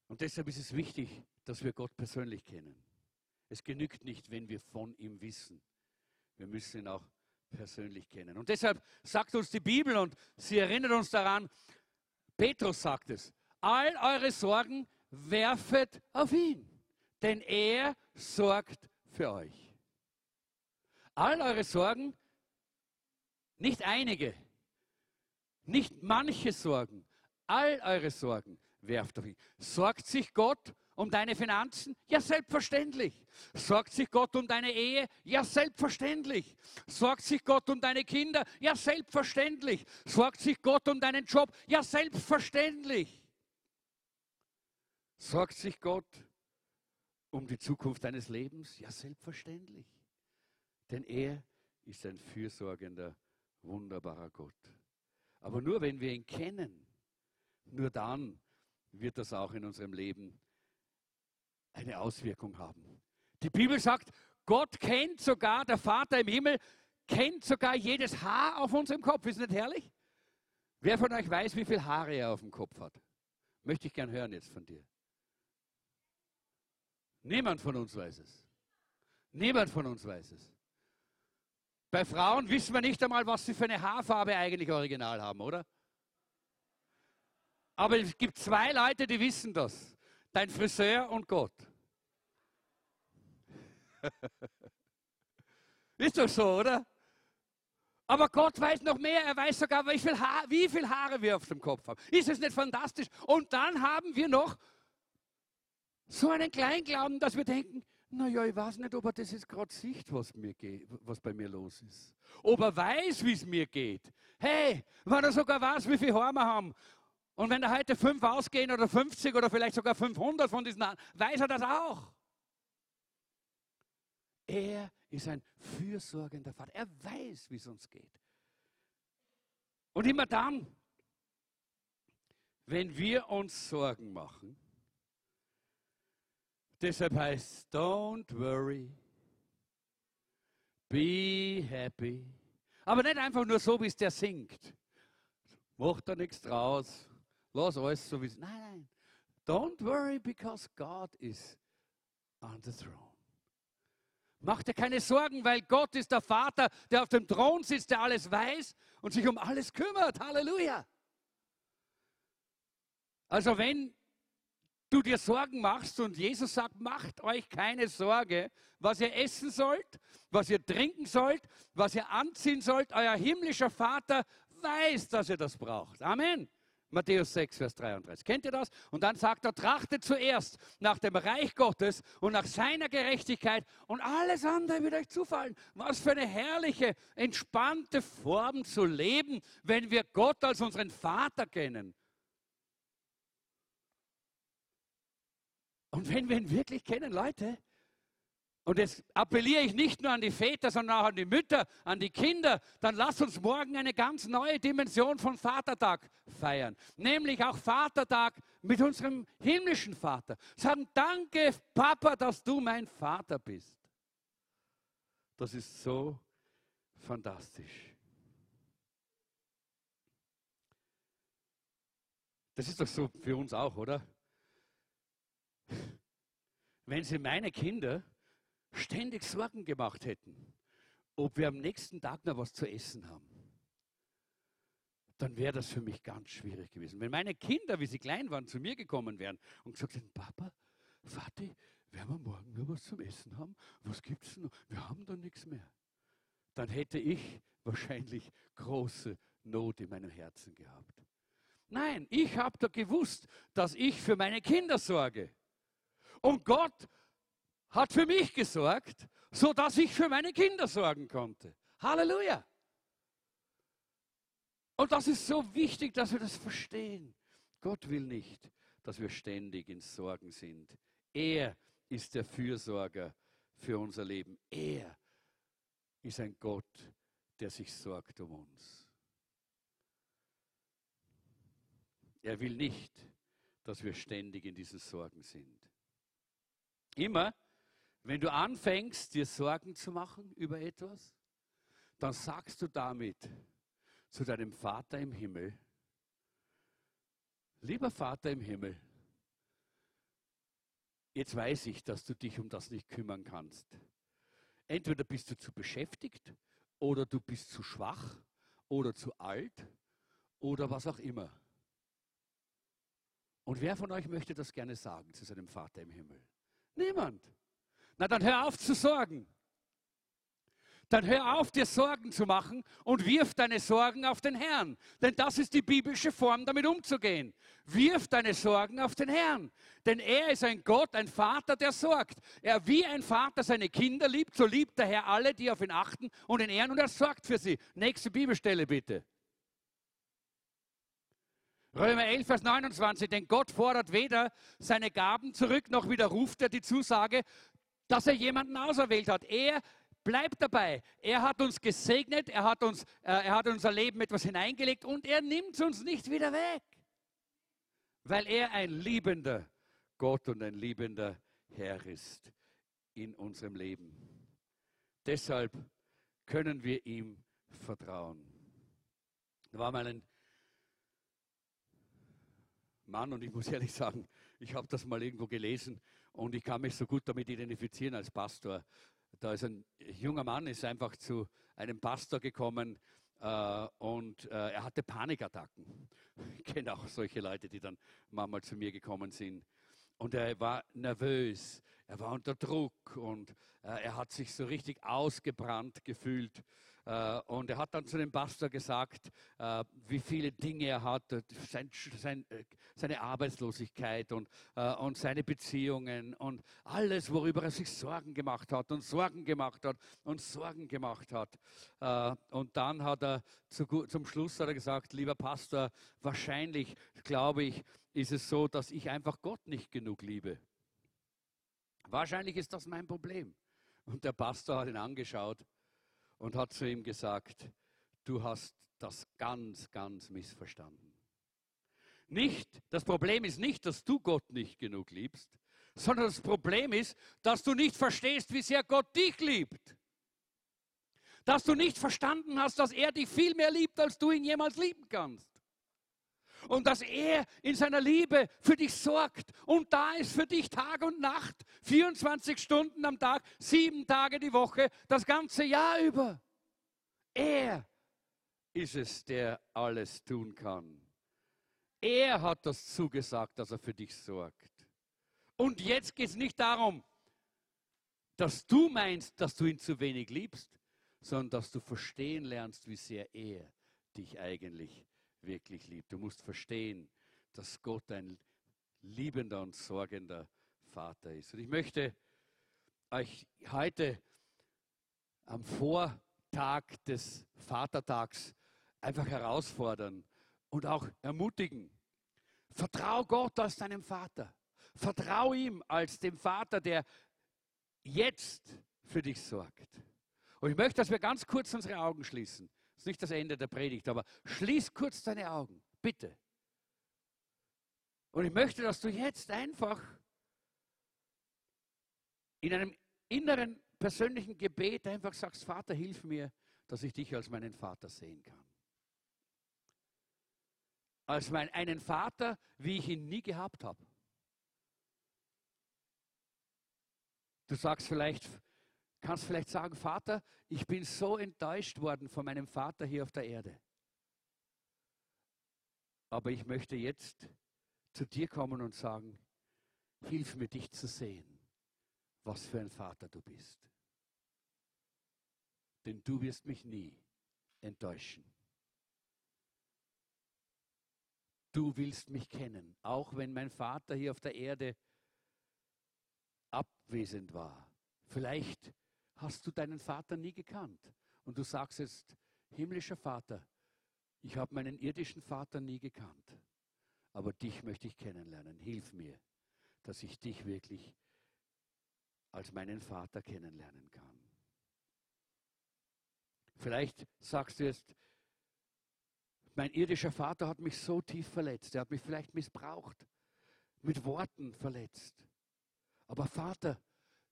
Und deshalb ist es wichtig, dass wir Gott persönlich kennen. Es genügt nicht, wenn wir von ihm wissen. Wir müssen ihn auch persönlich kennen. Und deshalb sagt uns die Bibel und sie erinnert uns daran, Petrus sagt es, all eure Sorgen werfet auf ihn, denn er sorgt für euch. All eure Sorgen, nicht einige, nicht manche Sorgen, all eure Sorgen werft auf ihn. Sorgt sich Gott um deine Finanzen? Ja, selbstverständlich. Sorgt sich Gott um deine Ehe? Ja, selbstverständlich. Sorgt sich Gott um deine Kinder? Ja, selbstverständlich. Sorgt sich Gott um deinen Job? Ja, selbstverständlich. Sorgt sich Gott um die Zukunft deines Lebens? Ja, selbstverständlich. Denn er ist ein fürsorgender, wunderbarer Gott. Aber nur wenn wir ihn kennen, nur dann wird das auch in unserem Leben eine Auswirkung haben. Die Bibel sagt, Gott kennt sogar, der Vater im Himmel kennt sogar jedes Haar auf unserem Kopf. Ist nicht herrlich? Wer von euch weiß, wie viele Haare er auf dem Kopf hat? Möchte ich gern hören jetzt von dir. Niemand von uns weiß es. Niemand von uns weiß es. Bei Frauen wissen wir nicht einmal, was sie für eine Haarfarbe eigentlich original haben, oder? Aber es gibt zwei Leute, die wissen das dein Friseur und Gott. [laughs] Ist doch so, oder? Aber Gott weiß noch mehr. Er weiß sogar, wie viel, Haar, wie viel Haare wir auf dem Kopf haben. Ist es nicht fantastisch? Und dann haben wir noch so einen Kleinglauben, dass wir denken, naja, ich weiß nicht, ob er das jetzt gerade sieht, was, mir geht, was bei mir los ist. Ob er weiß, wie es mir geht. Hey, wenn er sogar weiß, wie viel Haare wir haben Und wenn da heute fünf ausgehen oder 50 oder vielleicht sogar 500 von diesen, weiß er das auch. Er ist ein fürsorgender Vater. Er weiß, wie es uns geht. Und immer dann, wenn wir uns Sorgen machen, deshalb heißt, don't worry, be happy. Aber nicht einfach nur so, wie es der singt. Macht da nichts draus. Lass alles so wie es. Nein, nein. Don't worry because God is on the throne. Mach dir keine Sorgen, weil Gott ist der Vater, der auf dem Thron sitzt, der alles weiß und sich um alles kümmert. Halleluja. Also wenn du dir Sorgen machst und Jesus sagt, macht euch keine Sorge, was ihr essen sollt, was ihr trinken sollt, was ihr anziehen sollt, euer himmlischer Vater weiß, dass ihr das braucht. Amen. Matthäus 6, Vers 33. Kennt ihr das? Und dann sagt er, trachtet zuerst nach dem Reich Gottes und nach seiner Gerechtigkeit und alles andere wird euch zufallen. Was für eine herrliche, entspannte Form zu leben, wenn wir Gott als unseren Vater kennen. Und wenn wir ihn wirklich kennen, Leute, und jetzt appelliere ich nicht nur an die Väter, sondern auch an die Mütter, an die Kinder. Dann lass uns morgen eine ganz neue Dimension von Vatertag feiern. Nämlich auch Vatertag mit unserem himmlischen Vater. Sagen, danke Papa, dass du mein Vater bist. Das ist so fantastisch. Das ist doch so für uns auch, oder? Wenn Sie meine Kinder ständig Sorgen gemacht hätten, ob wir am nächsten Tag noch was zu essen haben, dann wäre das für mich ganz schwierig gewesen. Wenn meine Kinder, wie sie klein waren, zu mir gekommen wären und gesagt hätten, Papa, Vati, werden wir morgen noch was zum Essen haben? Was gibt es noch? Wir haben da nichts mehr. Dann hätte ich [laughs] wahrscheinlich große Not in meinem Herzen gehabt. Nein, ich habe da gewusst, dass ich für meine Kinder sorge. Und Gott hat für mich gesorgt, sodass ich für meine Kinder sorgen konnte. Halleluja. Und das ist so wichtig, dass wir das verstehen. Gott will nicht, dass wir ständig in Sorgen sind. Er ist der Fürsorger für unser Leben. Er ist ein Gott, der sich sorgt um uns. Er will nicht, dass wir ständig in diesen Sorgen sind. Immer, wenn du anfängst, dir Sorgen zu machen über etwas, dann sagst du damit zu deinem Vater im Himmel, lieber Vater im Himmel, jetzt weiß ich, dass du dich um das nicht kümmern kannst. Entweder bist du zu beschäftigt oder du bist zu schwach oder zu alt oder was auch immer. Und wer von euch möchte das gerne sagen zu seinem Vater im Himmel? Niemand. Na dann hör auf zu sorgen. Dann hör auf, dir Sorgen zu machen und wirf deine Sorgen auf den Herrn. Denn das ist die biblische Form, damit umzugehen. Wirf deine Sorgen auf den Herrn. Denn er ist ein Gott, ein Vater, der sorgt. Er wie ein Vater seine Kinder liebt, so liebt der Herr alle, die auf ihn achten und ihn ehren und er sorgt für sie. Nächste Bibelstelle bitte. Römer 11, Vers 29, denn Gott fordert weder seine Gaben zurück, noch widerruft er die Zusage, dass er jemanden auserwählt hat. Er bleibt dabei. Er hat uns gesegnet, er hat, uns, äh, er hat unser Leben etwas hineingelegt und er nimmt es uns nicht wieder weg. Weil er ein liebender Gott und ein liebender Herr ist in unserem Leben. Deshalb können wir ihm vertrauen. Da war mal ein Mann und ich muss ehrlich sagen, ich habe das mal irgendwo gelesen und ich kann mich so gut damit identifizieren als Pastor. Da ist ein junger Mann, ist einfach zu einem Pastor gekommen äh, und äh, er hatte Panikattacken. Ich [laughs] kenne auch solche Leute, die dann manchmal zu mir gekommen sind. Und er war nervös, er war unter Druck und äh, er hat sich so richtig ausgebrannt gefühlt. Äh, und er hat dann zu dem Pastor gesagt, äh, wie viele Dinge er hat, äh, seine Arbeitslosigkeit und, und seine Beziehungen und alles, worüber er sich Sorgen gemacht hat und Sorgen gemacht hat und Sorgen gemacht hat. Und dann hat er zu, zum Schluss hat er gesagt, lieber Pastor, wahrscheinlich, glaube ich, ist es so, dass ich einfach Gott nicht genug liebe. Wahrscheinlich ist das mein Problem. Und der Pastor hat ihn angeschaut und hat zu ihm gesagt, du hast das ganz, ganz missverstanden. Nicht, das Problem ist nicht, dass du Gott nicht genug liebst, sondern das Problem ist, dass du nicht verstehst, wie sehr Gott dich liebt. Dass du nicht verstanden hast, dass er dich viel mehr liebt, als du ihn jemals lieben kannst. Und dass er in seiner Liebe für dich sorgt und da ist für dich Tag und Nacht, 24 Stunden am Tag, sieben Tage die Woche, das ganze Jahr über. Er ist es, der alles tun kann. Er hat das zugesagt, dass er für dich sorgt. Und jetzt geht es nicht darum, dass du meinst, dass du ihn zu wenig liebst, sondern dass du verstehen lernst, wie sehr er dich eigentlich wirklich liebt. Du musst verstehen, dass Gott ein liebender und sorgender Vater ist. Und ich möchte euch heute am Vor Tag des Vatertags einfach herausfordern und auch ermutigen. Vertrau Gott als deinem Vater. Vertrau ihm als dem Vater, der jetzt für dich sorgt. Und ich möchte, dass wir ganz kurz unsere Augen schließen. Das ist nicht das Ende der Predigt, aber schließ kurz deine Augen, bitte. Und ich möchte, dass du jetzt einfach in einem inneren persönlichen Gebet einfach sagst, Vater, hilf mir, dass ich dich als meinen Vater sehen kann. Als mein, einen Vater, wie ich ihn nie gehabt habe. Du sagst vielleicht, kannst vielleicht sagen, Vater, ich bin so enttäuscht worden von meinem Vater hier auf der Erde. Aber ich möchte jetzt zu dir kommen und sagen, hilf mir dich zu sehen, was für ein Vater du bist denn du wirst mich nie enttäuschen. Du willst mich kennen, auch wenn mein Vater hier auf der Erde abwesend war. Vielleicht hast du deinen Vater nie gekannt und du sagst jetzt, himmlischer Vater, ich habe meinen irdischen Vater nie gekannt, aber dich möchte ich kennenlernen. Hilf mir, dass ich dich wirklich als meinen Vater kennenlernen kann. Vielleicht sagst du jetzt, mein irdischer Vater hat mich so tief verletzt. Er hat mich vielleicht missbraucht, mit Worten verletzt. Aber Vater,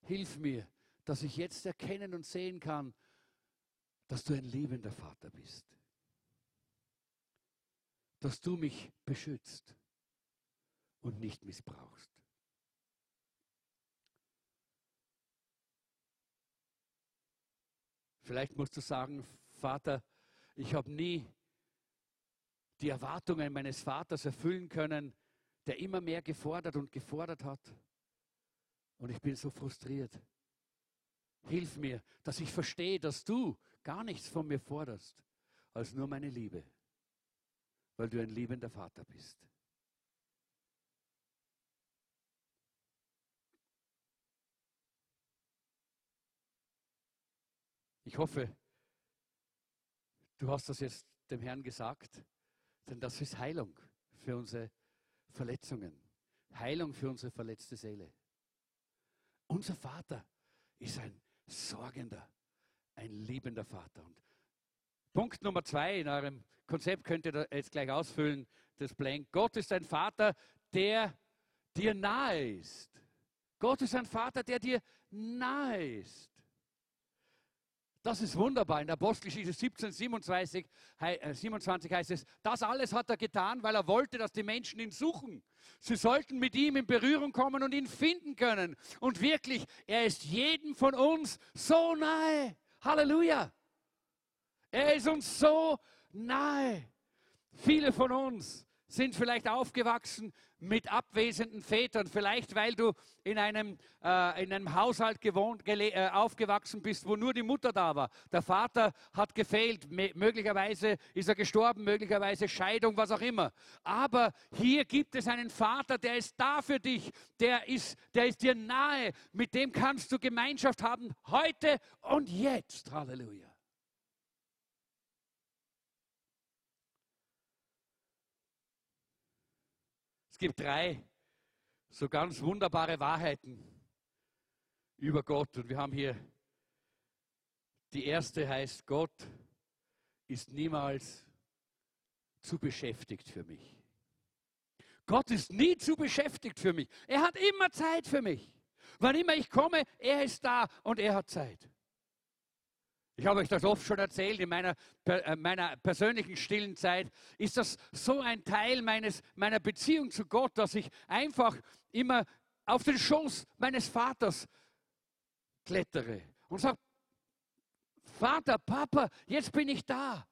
hilf mir, dass ich jetzt erkennen und sehen kann, dass du ein liebender Vater bist. Dass du mich beschützt und nicht missbrauchst. Vielleicht musst du sagen, Vater, ich habe nie die Erwartungen meines Vaters erfüllen können, der immer mehr gefordert und gefordert hat. Und ich bin so frustriert. Hilf mir, dass ich verstehe, dass du gar nichts von mir forderst, als nur meine Liebe, weil du ein liebender Vater bist. Ich hoffe, du hast das jetzt dem Herrn gesagt, denn das ist Heilung für unsere Verletzungen, Heilung für unsere verletzte Seele. Unser Vater ist ein sorgender, ein liebender Vater. Und Punkt Nummer zwei in eurem Konzept könnt ihr jetzt gleich ausfüllen, das Blank. Gott ist ein Vater, der dir nahe ist. Gott ist ein Vater, der dir nahe ist. Das ist wunderbar. In der Apostelgeschichte 17, 27, 27 heißt es, das alles hat er getan, weil er wollte, dass die Menschen ihn suchen. Sie sollten mit ihm in Berührung kommen und ihn finden können. Und wirklich, er ist jedem von uns so nahe. Halleluja. Er ist uns so nahe. Viele von uns sind vielleicht aufgewachsen mit abwesenden Vätern, vielleicht weil du in einem, äh, in einem Haushalt gewohnt, äh, aufgewachsen bist, wo nur die Mutter da war. Der Vater hat gefehlt, möglicherweise ist er gestorben, möglicherweise Scheidung, was auch immer. Aber hier gibt es einen Vater, der ist da für dich, der ist, der ist dir nahe, mit dem kannst du Gemeinschaft haben, heute und jetzt. Halleluja. Es gibt drei so ganz wunderbare Wahrheiten über Gott. Und wir haben hier die erste heißt, Gott ist niemals zu beschäftigt für mich. Gott ist nie zu beschäftigt für mich. Er hat immer Zeit für mich. Wann immer ich komme, er ist da und er hat Zeit. Ich habe euch das oft schon erzählt, in meiner, äh, meiner persönlichen stillen Zeit ist das so ein Teil meines, meiner Beziehung zu Gott, dass ich einfach immer auf den Schoß meines Vaters klettere und sage, Vater, Papa, jetzt bin ich da.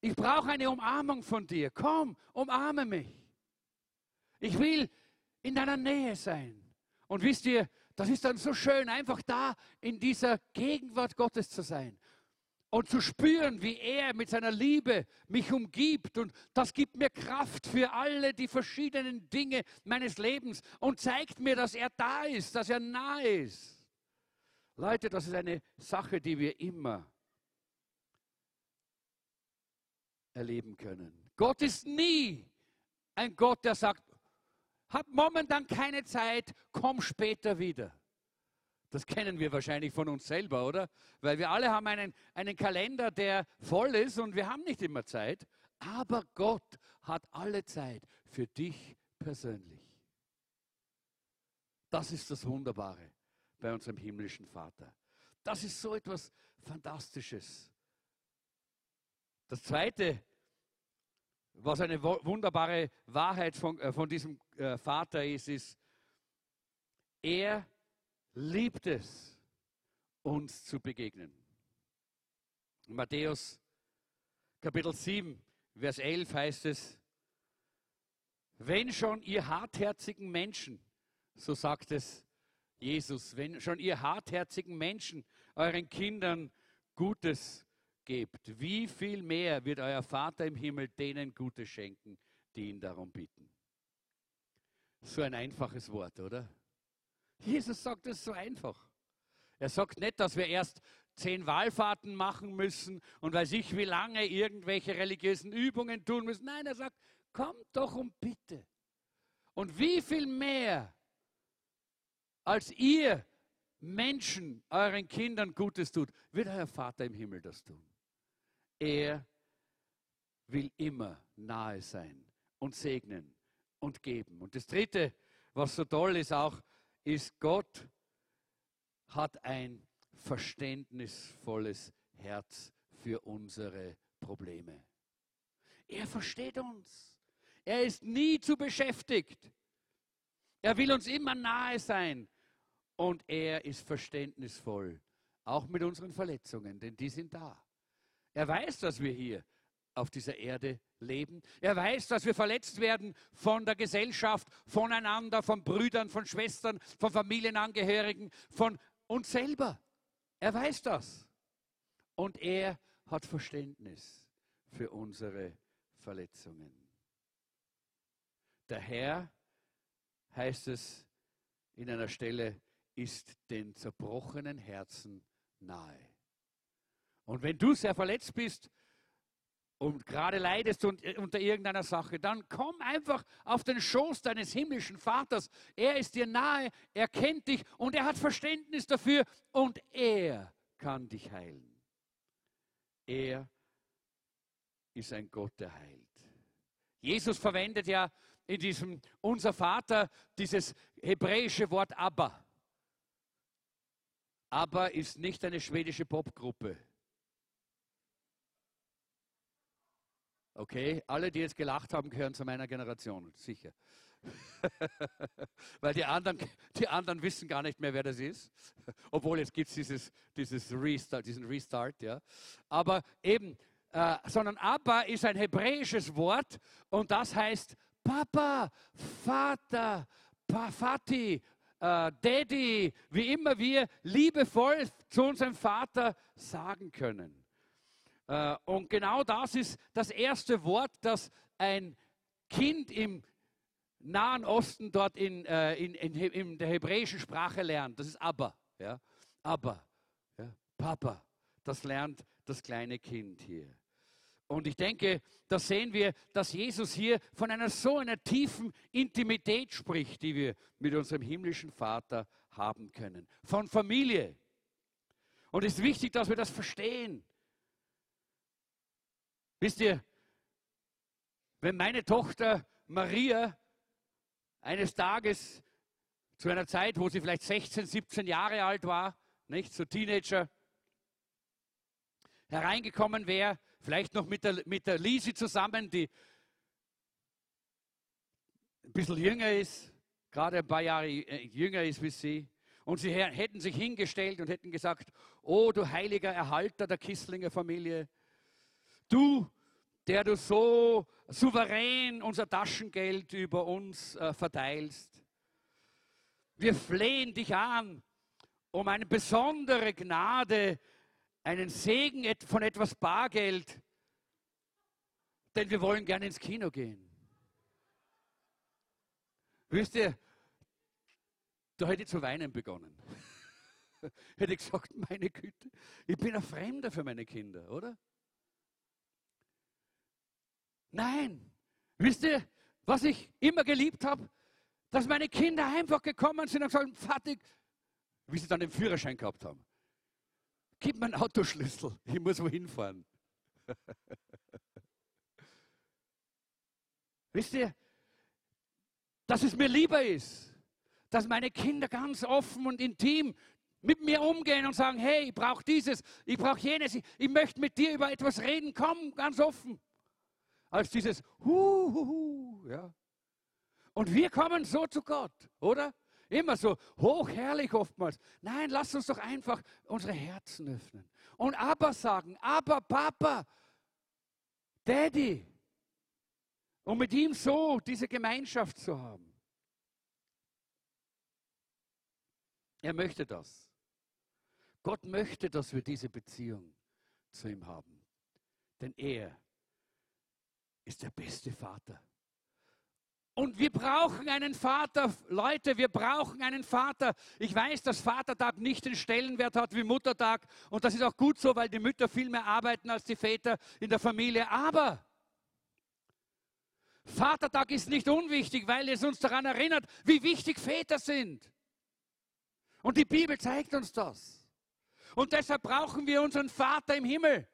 Ich brauche eine Umarmung von dir. Komm, umarme mich. Ich will in deiner Nähe sein. Und wisst ihr, das ist dann so schön, einfach da in dieser Gegenwart Gottes zu sein und zu spüren, wie er mit seiner Liebe mich umgibt. Und das gibt mir Kraft für alle die verschiedenen Dinge meines Lebens und zeigt mir, dass er da ist, dass er nahe ist. Leute, das ist eine Sache, die wir immer erleben können. Gott ist nie ein Gott, der sagt, hab momentan keine Zeit, komm später wieder. Das kennen wir wahrscheinlich von uns selber, oder? Weil wir alle haben einen, einen Kalender, der voll ist und wir haben nicht immer Zeit. Aber Gott hat alle Zeit für dich persönlich. Das ist das Wunderbare bei unserem himmlischen Vater. Das ist so etwas Fantastisches. Das Zweite, was eine wunderbare Wahrheit von, äh, von diesem äh, Vater ist, ist, er liebt es, uns zu begegnen. Matthäus Kapitel 7, Vers 11 heißt es, wenn schon ihr hartherzigen Menschen, so sagt es Jesus, wenn schon ihr hartherzigen Menschen euren Kindern Gutes gebt, wie viel mehr wird euer Vater im Himmel denen Gutes schenken, die ihn darum bitten? So ein einfaches Wort, oder? Jesus sagt es so einfach. Er sagt nicht, dass wir erst zehn Wahlfahrten machen müssen und weiß ich, wie lange irgendwelche religiösen Übungen tun müssen. Nein, er sagt, kommt doch und bitte. Und wie viel mehr, als ihr Menschen euren Kindern Gutes tut, wird euer Vater im Himmel das tun. Er will immer nahe sein und segnen und geben. Und das Dritte, was so toll ist auch, ist, Gott hat ein verständnisvolles Herz für unsere Probleme. Er versteht uns. Er ist nie zu beschäftigt. Er will uns immer nahe sein. Und er ist verständnisvoll, auch mit unseren Verletzungen, denn die sind da. Er weiß, dass wir hier auf dieser Erde leben. Er weiß, dass wir verletzt werden von der Gesellschaft, voneinander, von Brüdern, von Schwestern, von Familienangehörigen, von uns selber. Er weiß das. Und er hat Verständnis für unsere Verletzungen. Der Herr, heißt es in einer Stelle, ist den zerbrochenen Herzen nahe. Und wenn du sehr verletzt bist, und gerade leidest äh, unter irgendeiner Sache, dann komm einfach auf den Schoß deines himmlischen Vaters. Er ist dir nahe, er kennt dich und er hat Verständnis dafür und er kann dich heilen. Er ist ein Gott, der heilt. Jesus verwendet ja in diesem Unser Vater dieses hebräische Wort Abba. Abba ist nicht eine schwedische Popgruppe. Okay, alle, die jetzt gelacht haben, gehören zu meiner Generation, sicher. [laughs] Weil die anderen, die anderen wissen gar nicht mehr, wer das ist. Obwohl jetzt gibt es dieses, dieses Restart, diesen Restart, ja. Aber eben, äh, sondern Abba ist ein hebräisches Wort und das heißt Papa, Vater, pa Vati, äh, Daddy, wie immer wir liebevoll zu unserem Vater sagen können. Äh, und genau das ist das erste Wort, das ein Kind im Nahen Osten dort in, äh, in, in, in, der hebräischen Sprache lernt. Das ist Abba. Ja? Abba, ja? Papa. Das lernt das kleine Kind hier. Und ich denke, da sehen wir, dass Jesus hier von einer so einer tiefen Intimität spricht, die wir mit unserem himmlischen Vater haben können. Von Familie. Und es ist wichtig, dass wir das verstehen. Wisst ihr, wenn meine Tochter Maria eines Tages zu einer Zeit, wo sie vielleicht 16, 17 Jahre alt war, nicht, so Teenager, hereingekommen wäre, vielleicht noch mit der, mit der Lisi zusammen, die ein bisschen jünger ist, gerade ein paar Jahre äh, jünger ist wie sie. Und sie hätten sich hingestellt und hätten gesagt, oh du heiliger Erhalter der Kisslinger Familie, du, der du so souverän unser Taschengeld über uns äh, verteilst. Wir flehen dich an um eine besondere Gnade, einen Segen von etwas Bargeld, denn wir wollen gerne ins Kino gehen. Wisst ihr, da hätte ich zu weinen begonnen. [laughs] hätte ich gesagt, meine Güte, ich bin ein Fremder für meine Kinder, oder? Nein, wisst ihr, was ich immer geliebt habe? Dass meine Kinder einfach gekommen sind und gesagt, Vater, wie sie dann den Führerschein gehabt haben. Gib mir einen Autoschlüssel, ich muss wohin fahren. [laughs] Wisst ihr, dass es mir lieber ist, dass meine Kinder ganz offen und intim mit mir umgehen und sagen, hey, ich brauche dieses, ich brauche jenes, ich, ich, möchte mit dir über etwas reden, komm, ganz offen. Als dieses Hu, hu, hu, ja. Und wir kommen so zu Gott, oder? Immer so hochherrlich oftmals. Nein, lass uns doch einfach unsere Herzen öffnen. Und aber sagen, aber Papa, Daddy. Und mit ihm so diese Gemeinschaft zu haben. Er möchte das. Gott möchte, dass wir diese Beziehung zu ihm haben. Denn er ist der beste Vater. Und wir brauchen einen Vater, Leute, wir brauchen einen Vater. Ich weiß, dass Vatertag nicht den Stellenwert hat wie Muttertag. Und das ist auch gut so, weil die Mütter viel mehr arbeiten als die Väter in der Familie. Aber Vatertag ist nicht unwichtig, weil es uns daran erinnert, wie wichtig Väter sind. Und die Bibel zeigt uns das. Und deshalb brauchen wir unseren Vater im Himmel,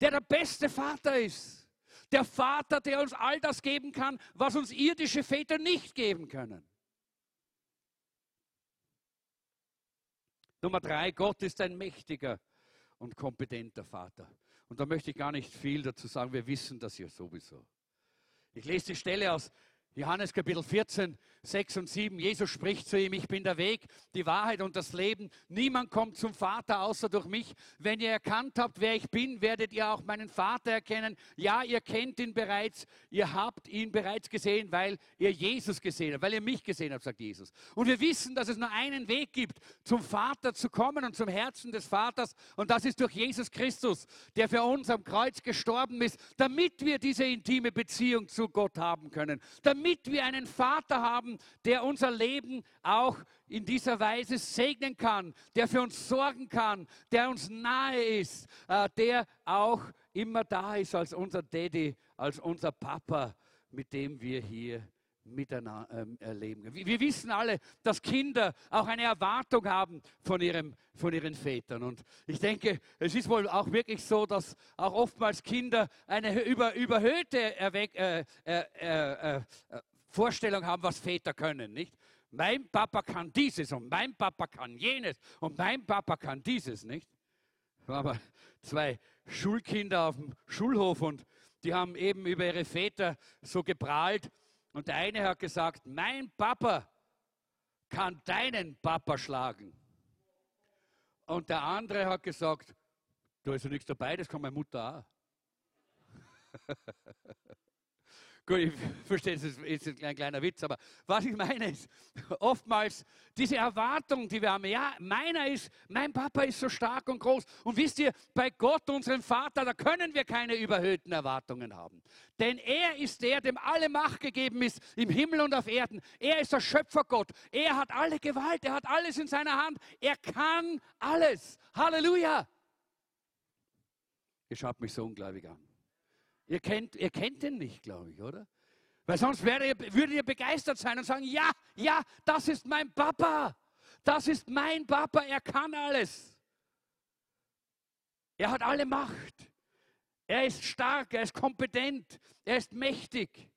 der der beste Vater ist. Der Vater, der uns all das geben kann, was uns irdische Väter nicht geben können. Nummer drei, Gott ist ein mächtiger und kompetenter Vater. Und da möchte ich gar nicht viel dazu sagen, wir wissen das ja sowieso. Ich lese die Stelle aus Johannes Kapitel 14, 6 und 7. Jesus spricht zu ihm, ich bin der Weg, die Wahrheit und das Leben. Niemand kommt zum Vater außer durch mich. Wenn ihr erkannt habt, wer ich bin, werdet ihr auch meinen Vater erkennen. Ja, ihr kennt ihn bereits. Ihr habt ihn bereits gesehen, weil ihr Jesus gesehen habt, weil ihr mich gesehen habt, sagt Jesus. Und wir wissen, dass es nur einen Weg gibt, zum Vater zu kommen und zum Herzen des Vaters. Und das ist durch Jesus Christus, der für uns am Kreuz gestorben ist, damit wir diese intime Beziehung zu Gott haben können. Damit wir einen Vater haben, der unser Leben auch in dieser Weise segnen kann, der für uns sorgen kann, der uns nahe ist, äh, der auch immer da ist als unser Daddy, als unser Papa, mit dem wir hier miteinander ähm, erleben. Wir wissen alle, dass Kinder auch eine Erwartung haben von, ihrem, von ihren Vätern. Und ich denke, es ist wohl auch wirklich so, dass auch oftmals Kinder eine über, überhöhte Erweck, äh, äh, äh, äh, Vorstellung haben, was Väter können, nicht? Mein Papa kann dieses und mein Papa kann jenes und mein Papa kann dieses, nicht? Aber zwei Schulkinder auf dem Schulhof und die haben eben über ihre Väter so geprahlt und der eine hat gesagt, mein Papa kann deinen Papa schlagen. Und der andere hat gesagt, da ist ja nichts dabei, das kann meine Mutter auch. [laughs] Gut, ich verstehe, es ist ein kleiner Witz, aber was ich meine ist, oftmals diese Erwartung, die wir haben, ja, meiner ist, mein Papa ist so stark und groß. Und wisst ihr, bei Gott, unserem Vater, da können wir keine überhöhten Erwartungen haben. Denn er ist der, dem alle Macht gegeben ist, im Himmel und auf Erden. Er ist der Schöpfergott. Er hat alle Gewalt, er hat alles in seiner Hand. Er kann alles. Halleluja. Ihr schaut mich so ungläubig an. Ihr kennt, ihr kennt den nicht, glaube ich, oder? Weil sonst wäre, würdet ihr begeistert sein und sagen, ja, ja, das ist mein Papa. Das ist mein Papa, er kann alles. Er hat alle Macht. Er ist stark, er ist kompetent, er ist mächtig.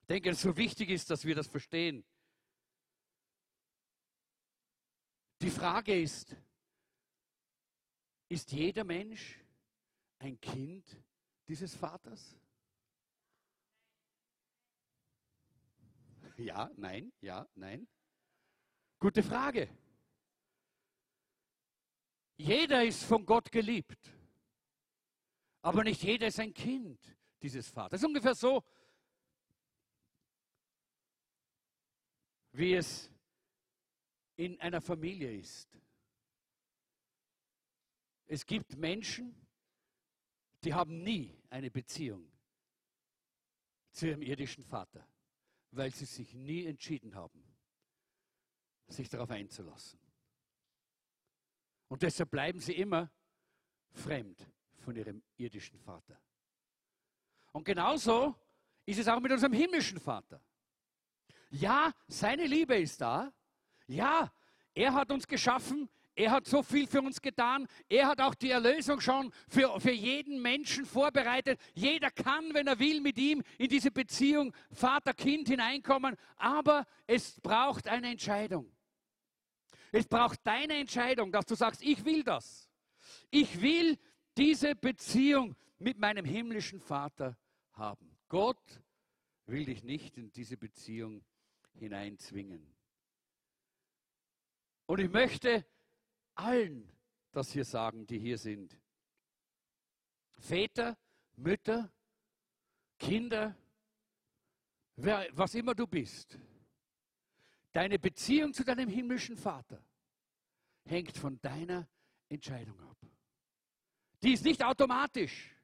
Ich denke, dass es so wichtig ist, dass wir das verstehen. Die Frage ist, ist jeder Mensch ein Kind dieses Vaters? Ja, nein, ja, nein. Gute Frage. Jeder ist von Gott geliebt, aber nicht jeder ist ein Kind dieses Vaters. Ist ungefähr so, wie es in einer Familie ist. Es gibt Menschen, die haben nie eine Beziehung zu ihrem irdischen Vater, weil sie sich nie entschieden haben, sich darauf einzulassen. Und deshalb bleiben sie immer fremd von ihrem irdischen Vater. Und genauso ist es auch mit unserem himmlischen Vater. Ja, seine Liebe ist da. Ja, er hat uns geschaffen er hat so viel für uns getan. Er hat auch die Erlösung schon für, für jeden Menschen vorbereitet. Jeder kann, wenn er will, mit ihm in diese Beziehung Vater-Kind hineinkommen. Aber es braucht eine Entscheidung. Es braucht deine Entscheidung, dass du sagst, ich will das. Ich will diese Beziehung mit meinem himmlischen Vater haben. Gott will dich nicht in diese Beziehung hineinzwingen. Und ich möchte allen das hier sagen, die hier sind. Väter, Mütter, Kinder, wer, was immer du bist. Deine Beziehung zu deinem himmlischen Vater hängt von deiner Entscheidung ab. Die ist nicht automatisch,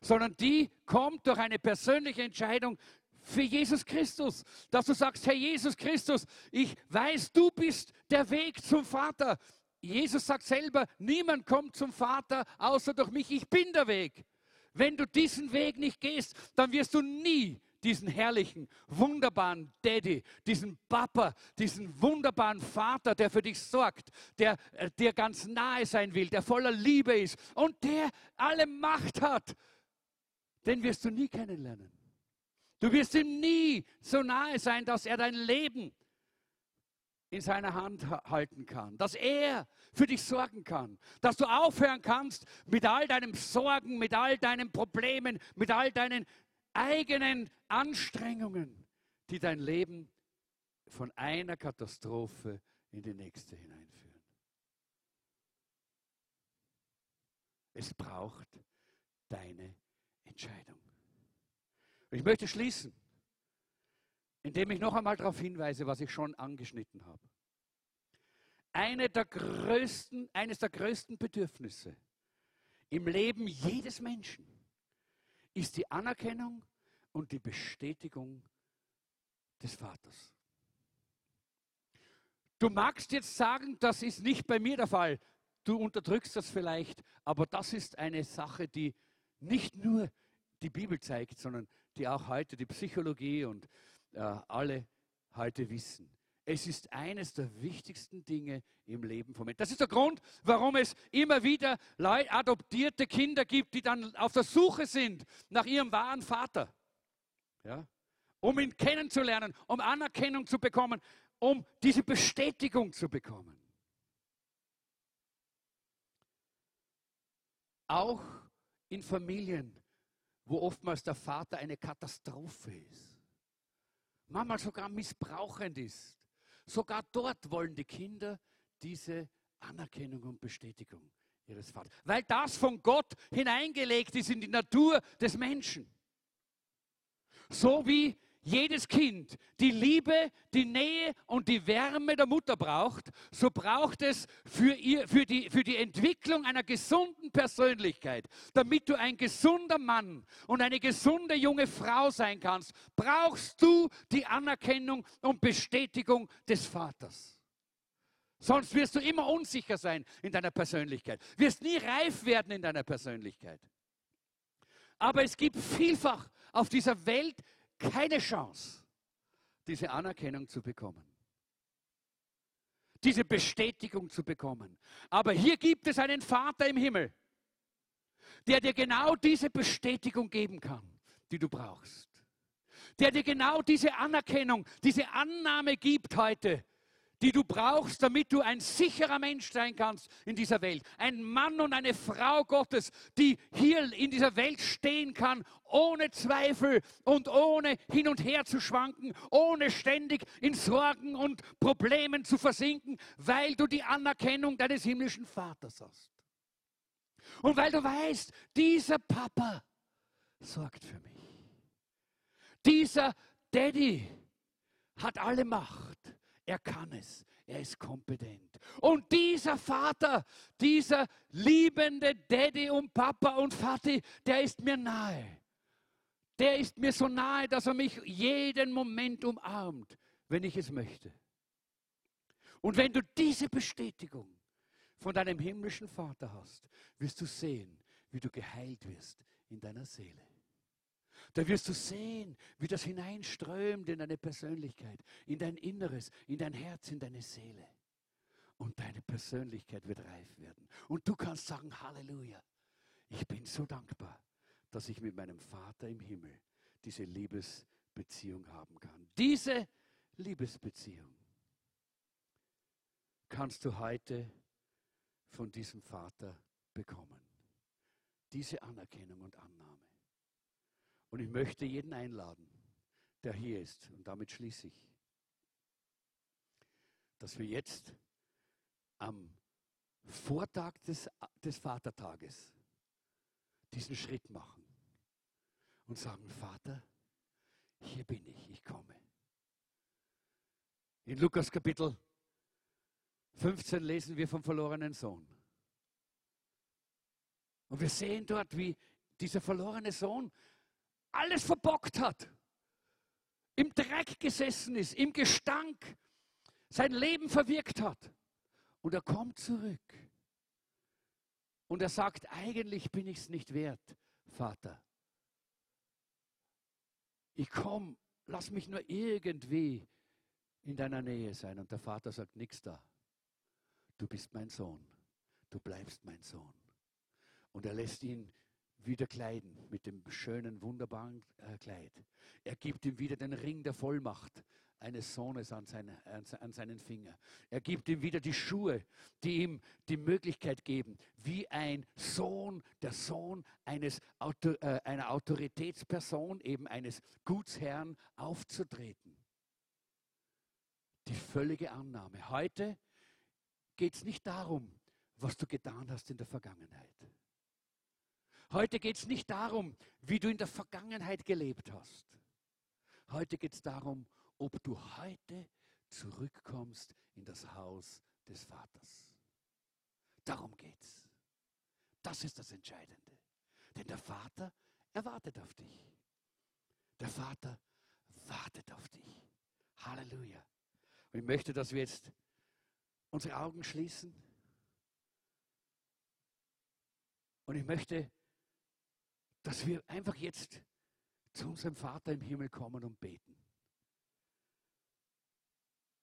sondern die kommt durch eine persönliche Entscheidung für Jesus Christus, dass du sagst, Herr Jesus Christus, ich weiß, du bist der Weg zum Vater. Jesus sagt selber, niemand kommt zum Vater außer durch mich, ich bin der Weg. Wenn du diesen Weg nicht gehst, dann wirst du nie diesen herrlichen, wunderbaren Daddy, diesen Papa, diesen wunderbaren Vater, der für dich sorgt, der äh, dir ganz nahe sein will, der voller Liebe ist und der alle Macht hat, den wirst du nie kennenlernen. Du wirst ihm nie so nahe sein, dass er dein Leben in seiner Hand halten kann, dass er für dich sorgen kann, dass du aufhören kannst mit all deinen Sorgen, mit all deinen Problemen, mit all deinen eigenen Anstrengungen, die dein Leben von einer Katastrophe in die nächste hineinführen. Es braucht deine Entscheidung. Ich möchte schließen indem ich noch einmal darauf hinweise, was ich schon angeschnitten habe. Eine der größten, eines der größten Bedürfnisse im Leben jedes Menschen ist die Anerkennung und die Bestätigung des Vaters. Du magst jetzt sagen, das ist nicht bei mir der Fall. Du unterdrückst das vielleicht, aber das ist eine Sache, die nicht nur die Bibel zeigt, sondern die auch heute die Psychologie und äh, alle heute wissen. Es ist eines der wichtigsten Dinge im Leben von Menschen. Das ist der Grund, warum es immer wieder adoptierte Kinder gibt, die dann auf der Suche sind nach ihrem wahren Vater. Ja? Um ihn kennenzulernen, um Anerkennung zu bekommen, um diese Bestätigung zu bekommen. Auch in Familien, wo oftmals der Vater eine Katastrophe ist manchmal sogar missbrauchend ist. Sogar dort wollen die Kinder diese Anerkennung und Bestätigung ihres Vaters. Weil das von Gott hineingelegt ist in die Natur des Menschen. So wie jedes Kind die Liebe, die Nähe und die Wärme der Mutter braucht, so braucht es für, ihr, für, die, für die Entwicklung einer gesunden Persönlichkeit, damit du ein gesunder Mann und eine gesunde junge Frau sein kannst, brauchst du die Anerkennung und Bestätigung des Vaters. Sonst wirst du immer unsicher sein in deiner Persönlichkeit, wirst nie reif werden in deiner Persönlichkeit. Aber es gibt vielfach auf dieser Welt keine Chance, diese Anerkennung zu bekommen. Diese Bestätigung zu bekommen. Aber hier gibt es einen Vater im Himmel, der dir genau diese Bestätigung geben kann, die du brauchst. Der dir genau diese Anerkennung, diese Annahme gibt heute, die du brauchst, damit du ein sicherer Mensch sein kannst in dieser Welt. Ein Mann und eine Frau Gottes, die hier in dieser Welt stehen kann, ohne Zweifel und ohne hin und her zu schwanken, ohne ständig in Sorgen und Problemen zu versinken, weil du die Anerkennung deines himmlischen Vaters hast. Und weil du weißt, dieser Papa sorgt für mich. Dieser Daddy hat alle Macht. Er kann es. Er ist kompetent. Und dieser Vater, dieser liebende Daddy und Papa und Vati, der ist mir nahe. Der ist mir so nahe, dass er mich jeden Moment umarmt, wenn ich es möchte. Und wenn du diese Bestätigung von deinem himmlischen Vater hast, wirst du sehen, wie du geheilt wirst in deiner Seele. Da wirst du sehen, wie das hineinströmt in deine Persönlichkeit, in dein Inneres, in dein Herz, in deine Seele. Und deine Persönlichkeit wird reif werden. Und du kannst sagen, Halleluja, ich bin so dankbar, dass ich mit meinem Vater im Himmel diese Liebesbeziehung haben kann. Diese Liebesbeziehung kannst du heute von diesem Vater bekommen. Diese Anerkennung und Annahme. Und ich möchte jeden einladen, der hier ist, und damit schließe ich, dass wir jetzt am Vortag des, des Vatertages diesen Schritt machen und sagen, Vater, hier bin ich, ich komme. In Lukas Kapitel 15 lesen wir vom verlorenen Sohn. Und wir sehen dort, wie dieser verlorene Sohn alles verbockt hat, im Dreck gesessen ist, im Gestank sein Leben verwirkt hat. Und er kommt zurück. Und er sagt, eigentlich bin ich es nicht wert, Vater. Ich komme, lass mich nur irgendwie in deiner Nähe sein. Und der Vater sagt, nichts da. Du bist mein Sohn. Du bleibst mein Sohn. Und er lässt ihn wieder kleiden mit dem schönen, wunderbaren äh, Kleid. Er gibt ihm wieder den Ring der Vollmacht eines Sohnes an, seine, an, seinen Finger. Er gibt ihm wieder die Schuhe, die ihm die Möglichkeit geben, wie ein Sohn, der Sohn eines, äh, einer Autoritätsperson, eben eines Gutsherrn aufzutreten. Die völlige Annahme. Heute geht es nicht darum, was du getan hast in der Vergangenheit. Heute geht es nicht darum, wie du in der Vergangenheit gelebt hast. Heute geht es darum, ob du heute zurückkommst in das Haus des Vaters. Darum geht's. Das ist das Entscheidende. Denn der Vater, er wartet auf dich. Der Vater wartet auf dich. Halleluja. Und ich möchte, dass wir jetzt unsere Augen schließen. Und ich möchte, dass wir einfach jetzt zu unserem Vater im Himmel kommen und beten.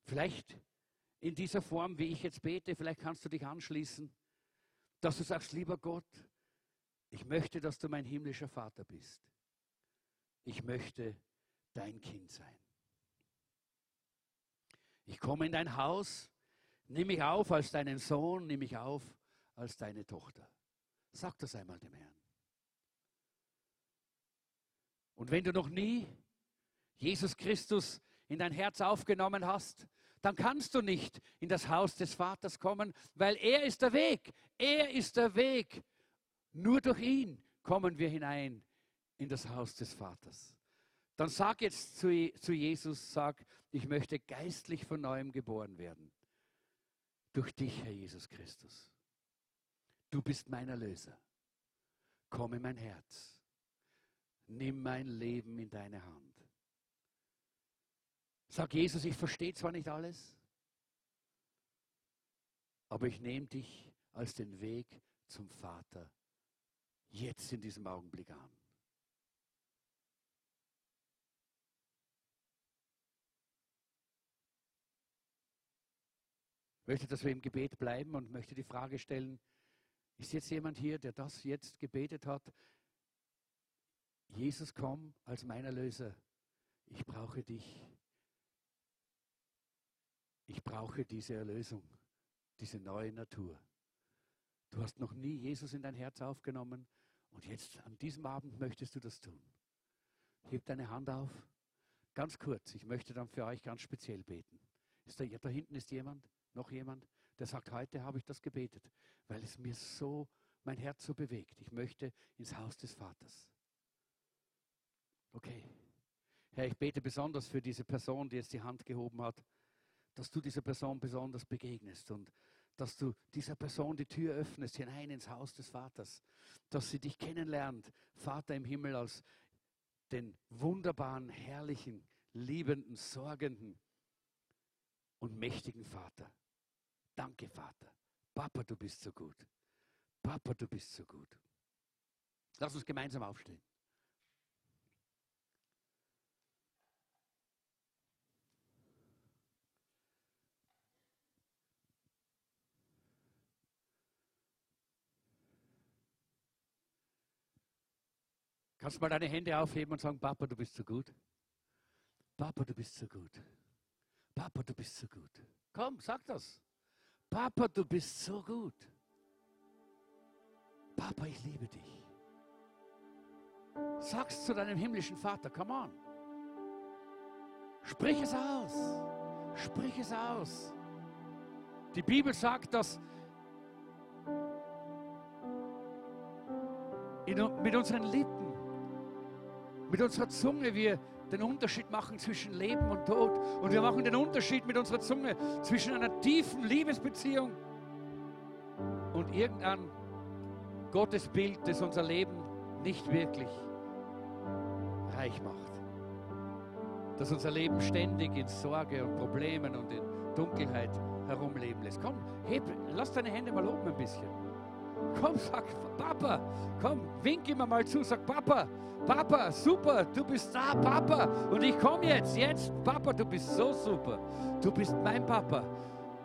Vielleicht in dieser Form, wie ich jetzt bete, vielleicht kannst du dich anschließen, dass du sagst, lieber Gott, ich möchte, dass du mein himmlischer Vater bist. Ich möchte dein Kind sein. Ich komme in dein Haus, nimm mich auf als deinen Sohn, nimm mich auf als deine Tochter. Sag das einmal dem Herrn. Und wenn du noch nie Jesus Christus in dein Herz aufgenommen hast, dann kannst du nicht in das Haus des Vaters kommen, weil er ist der Weg. Er ist der Weg. Nur durch ihn kommen wir hinein in das Haus des Vaters. Dann sag jetzt zu, zu Jesus, sag, ich möchte geistlich von neuem geboren werden. Durch dich, Herr Jesus Christus. Du bist mein Erlöser. Komm in mein Herz. Nimm mein Leben in deine Hand. Sag Jesus, ich verstehe zwar nicht alles, aber ich nehme dich als den Weg zum Vater jetzt in diesem Augenblick an. Ich möchte, dass wir im Gebet bleiben und möchte die Frage stellen, ist jetzt jemand hier, der das jetzt gebetet hat? Jesus, komm als mein Erlöser. Ich brauche dich. Ich brauche diese Erlösung, diese neue Natur. Du hast noch nie Jesus in dein Herz aufgenommen und jetzt an diesem Abend möchtest du das tun. Heb deine Hand auf. Ganz kurz, ich möchte dann für euch ganz speziell beten. Ist da, da hinten ist jemand? Noch jemand, der sagt, heute habe ich das gebetet, weil es mir so, mein Herz so bewegt. Ich möchte ins Haus des Vaters. Okay. Herr, ich bete besonders für diese Person, die jetzt die Hand gehoben hat, dass du dieser Person besonders begegnest und dass du dieser Person die Tür öffnest hinein ins Haus des Vaters, dass sie dich kennenlernt, Vater im Himmel, als den wunderbaren, herrlichen, liebenden, sorgenden und mächtigen Vater. Danke, Vater. Papa, du bist so gut. Papa, du bist so gut. Lass uns gemeinsam aufstehen. Kannst du mal deine Hände aufheben und sagen, Papa, du bist so gut. Papa, du bist so gut. Papa, du bist so gut. Komm, sag das. Papa, du bist so gut. Papa, ich liebe dich. Sag's zu deinem himmlischen Vater, come on. Sprich es aus. Sprich es aus. Die Bibel sagt, dass in, mit unseren Lippen, mit unserer Zunge wir den Unterschied machen zwischen Leben und Tod. Und wir machen den Unterschied mit unserer Zunge zwischen einer tiefen Liebesbeziehung und irgendein Gottesbild, das unser Leben nicht wirklich reich macht. Das unser Leben ständig in Sorge und Problemen und in Dunkelheit herumleben lässt. Komm, heb, lass deine Hände mal oben ein bisschen. Komm, sag Papa, komm, wink immer mal zu, sag Papa, Papa, super, du bist da, Papa. Und ich komme jetzt, jetzt, Papa, du bist so super. Du bist mein Papa.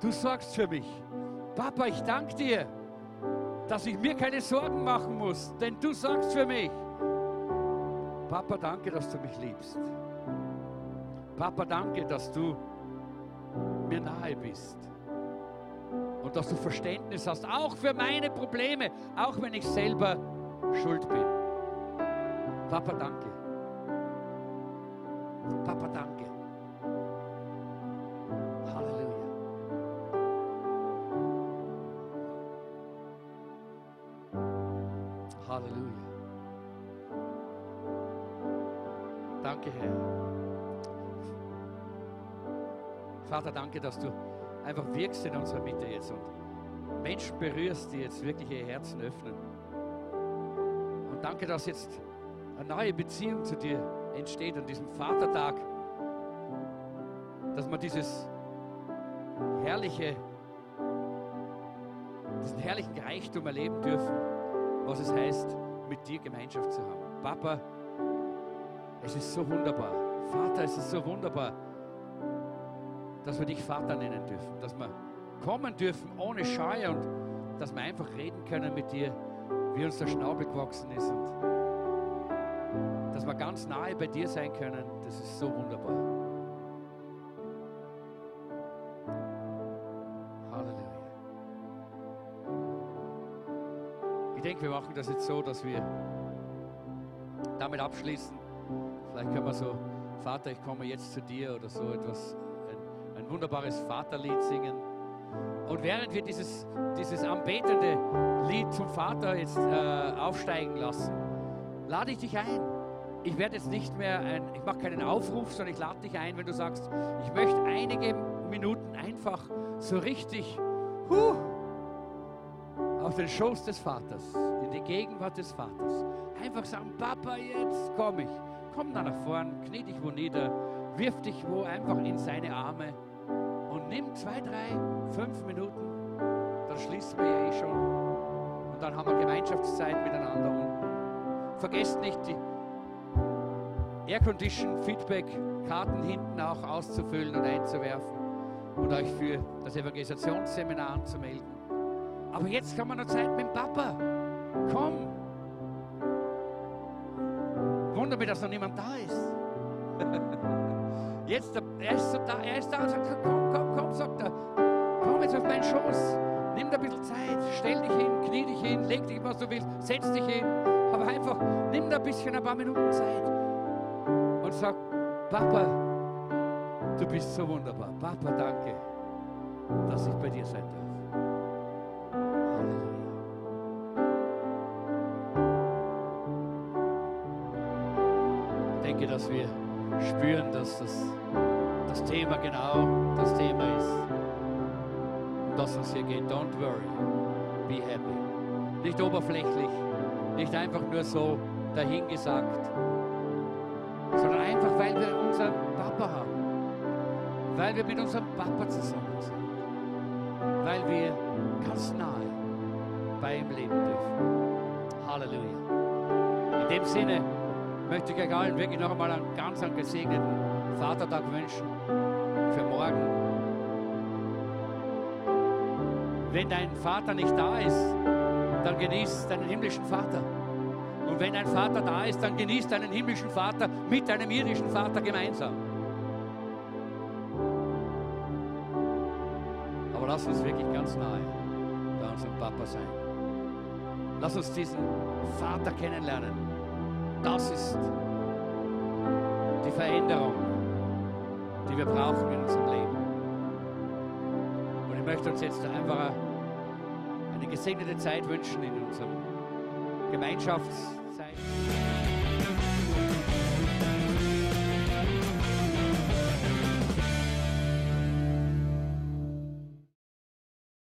Du sorgst für mich. Papa, ich danke dir, dass ich mir keine Sorgen machen muss, denn du sorgst für mich. Papa, danke, dass du mich liebst. Papa, danke, dass du mir nahe bist. Und dass du Verständnis hast, auch für meine Probleme, auch wenn ich selber schuld bin. Papa, danke. Papa, danke. Halleluja. Halleluja. Danke, Herr. Vater, danke, dass du einfach wirkst in unserer Mitte jetzt und Menschen berührst, die jetzt wirklich ihr Herzen öffnen. Und danke, dass jetzt eine neue Beziehung zu dir entsteht an diesem Vatertag, dass man dieses herrliche, diesen herrlichen Reichtum erleben dürfen, was es heißt, mit dir Gemeinschaft zu haben. Papa, es ist so wunderbar. Vater, es ist so wunderbar, dass wir dich Vater nennen dürfen, dass wir kommen dürfen ohne Scheu und dass wir einfach reden können mit dir, wie uns der Schnabel gewachsen ist und dass wir ganz nahe bei dir sein können. Das ist so wunderbar. Halleluja. Ich denke, wir machen das jetzt so, dass wir damit abschließen. Vielleicht können wir so, Vater, ich komme jetzt zu dir oder so etwas wunderbares Vaterlied singen. Und während wir dieses, dieses anbetende Lied zum Vater jetzt äh, aufsteigen lassen, lade ich dich ein. Ich werde jetzt nicht mehr, ein, ich mache keinen Aufruf, sondern ich lade dich ein, wenn du sagst, ich möchte einige Minuten einfach so richtig huh, auf den Schoß des Vaters, in die Gegenwart des Vaters. Einfach sagen, Papa, jetzt komme ich. Komm da nach vorn, knie dich wo nieder, wirf dich wo einfach in seine Arme nimm zwei, drei, fünf Minuten. Dann schließen wir ja eh schon. Und dann haben wir Gemeinschaftszeit miteinander. Und vergesst nicht, die Aircondition Feedback Karten hinten auch auszufüllen und einzuwerfen und euch für das Evangelisationsseminar anzumelden. Aber jetzt haben wir noch Zeit mit dem Papa. Komm. Wunder mich, dass noch niemand da ist. [laughs] Jetzt, er ist so da, er ist da und sagt, komm, komm, komm, sagt er, komm jetzt auf meinen Schoß, nimm da ein bisschen Zeit, stell dich hin, knie dich hin, leg dich, was du willst, setz dich hin, aber einfach, nimm da ein bisschen, ein paar Minuten Zeit und sag, Papa, du bist so wunderbar. Papa, danke, dass ich bei dir sein darf. Halleluja. Ich denke, dass wir spüren, dass das, das Thema genau das Thema ist, um das es hier geht. Don't worry, be happy. Nicht oberflächlich, nicht einfach nur so dahingesagt, sondern einfach, weil wir unseren Papa haben, weil wir mit unserem Papa zusammen sind, weil wir ganz nahe bei ihm leben dürfen. Halleluja. In dem Sinne, möchte ich euch allen wirklich noch einmal einen ganz einen gesegneten Vatertag wünschen für morgen. Wenn dein Vater nicht da ist, dann genieß deinen himmlischen Vater. Und wenn dein Vater da ist, dann genieß deinen himmlischen Vater mit deinem irdischen Vater gemeinsam. Aber lass uns wirklich ganz nahe bei unserem Papa sein. Lass uns diesen Vater kennenlernen das ist die Veränderung, die wir brauchen in unserem Leben. Und ich möchte uns jetzt einfach eine gesegnete Zeit wünschen in unserem Gemeinschaftszeit.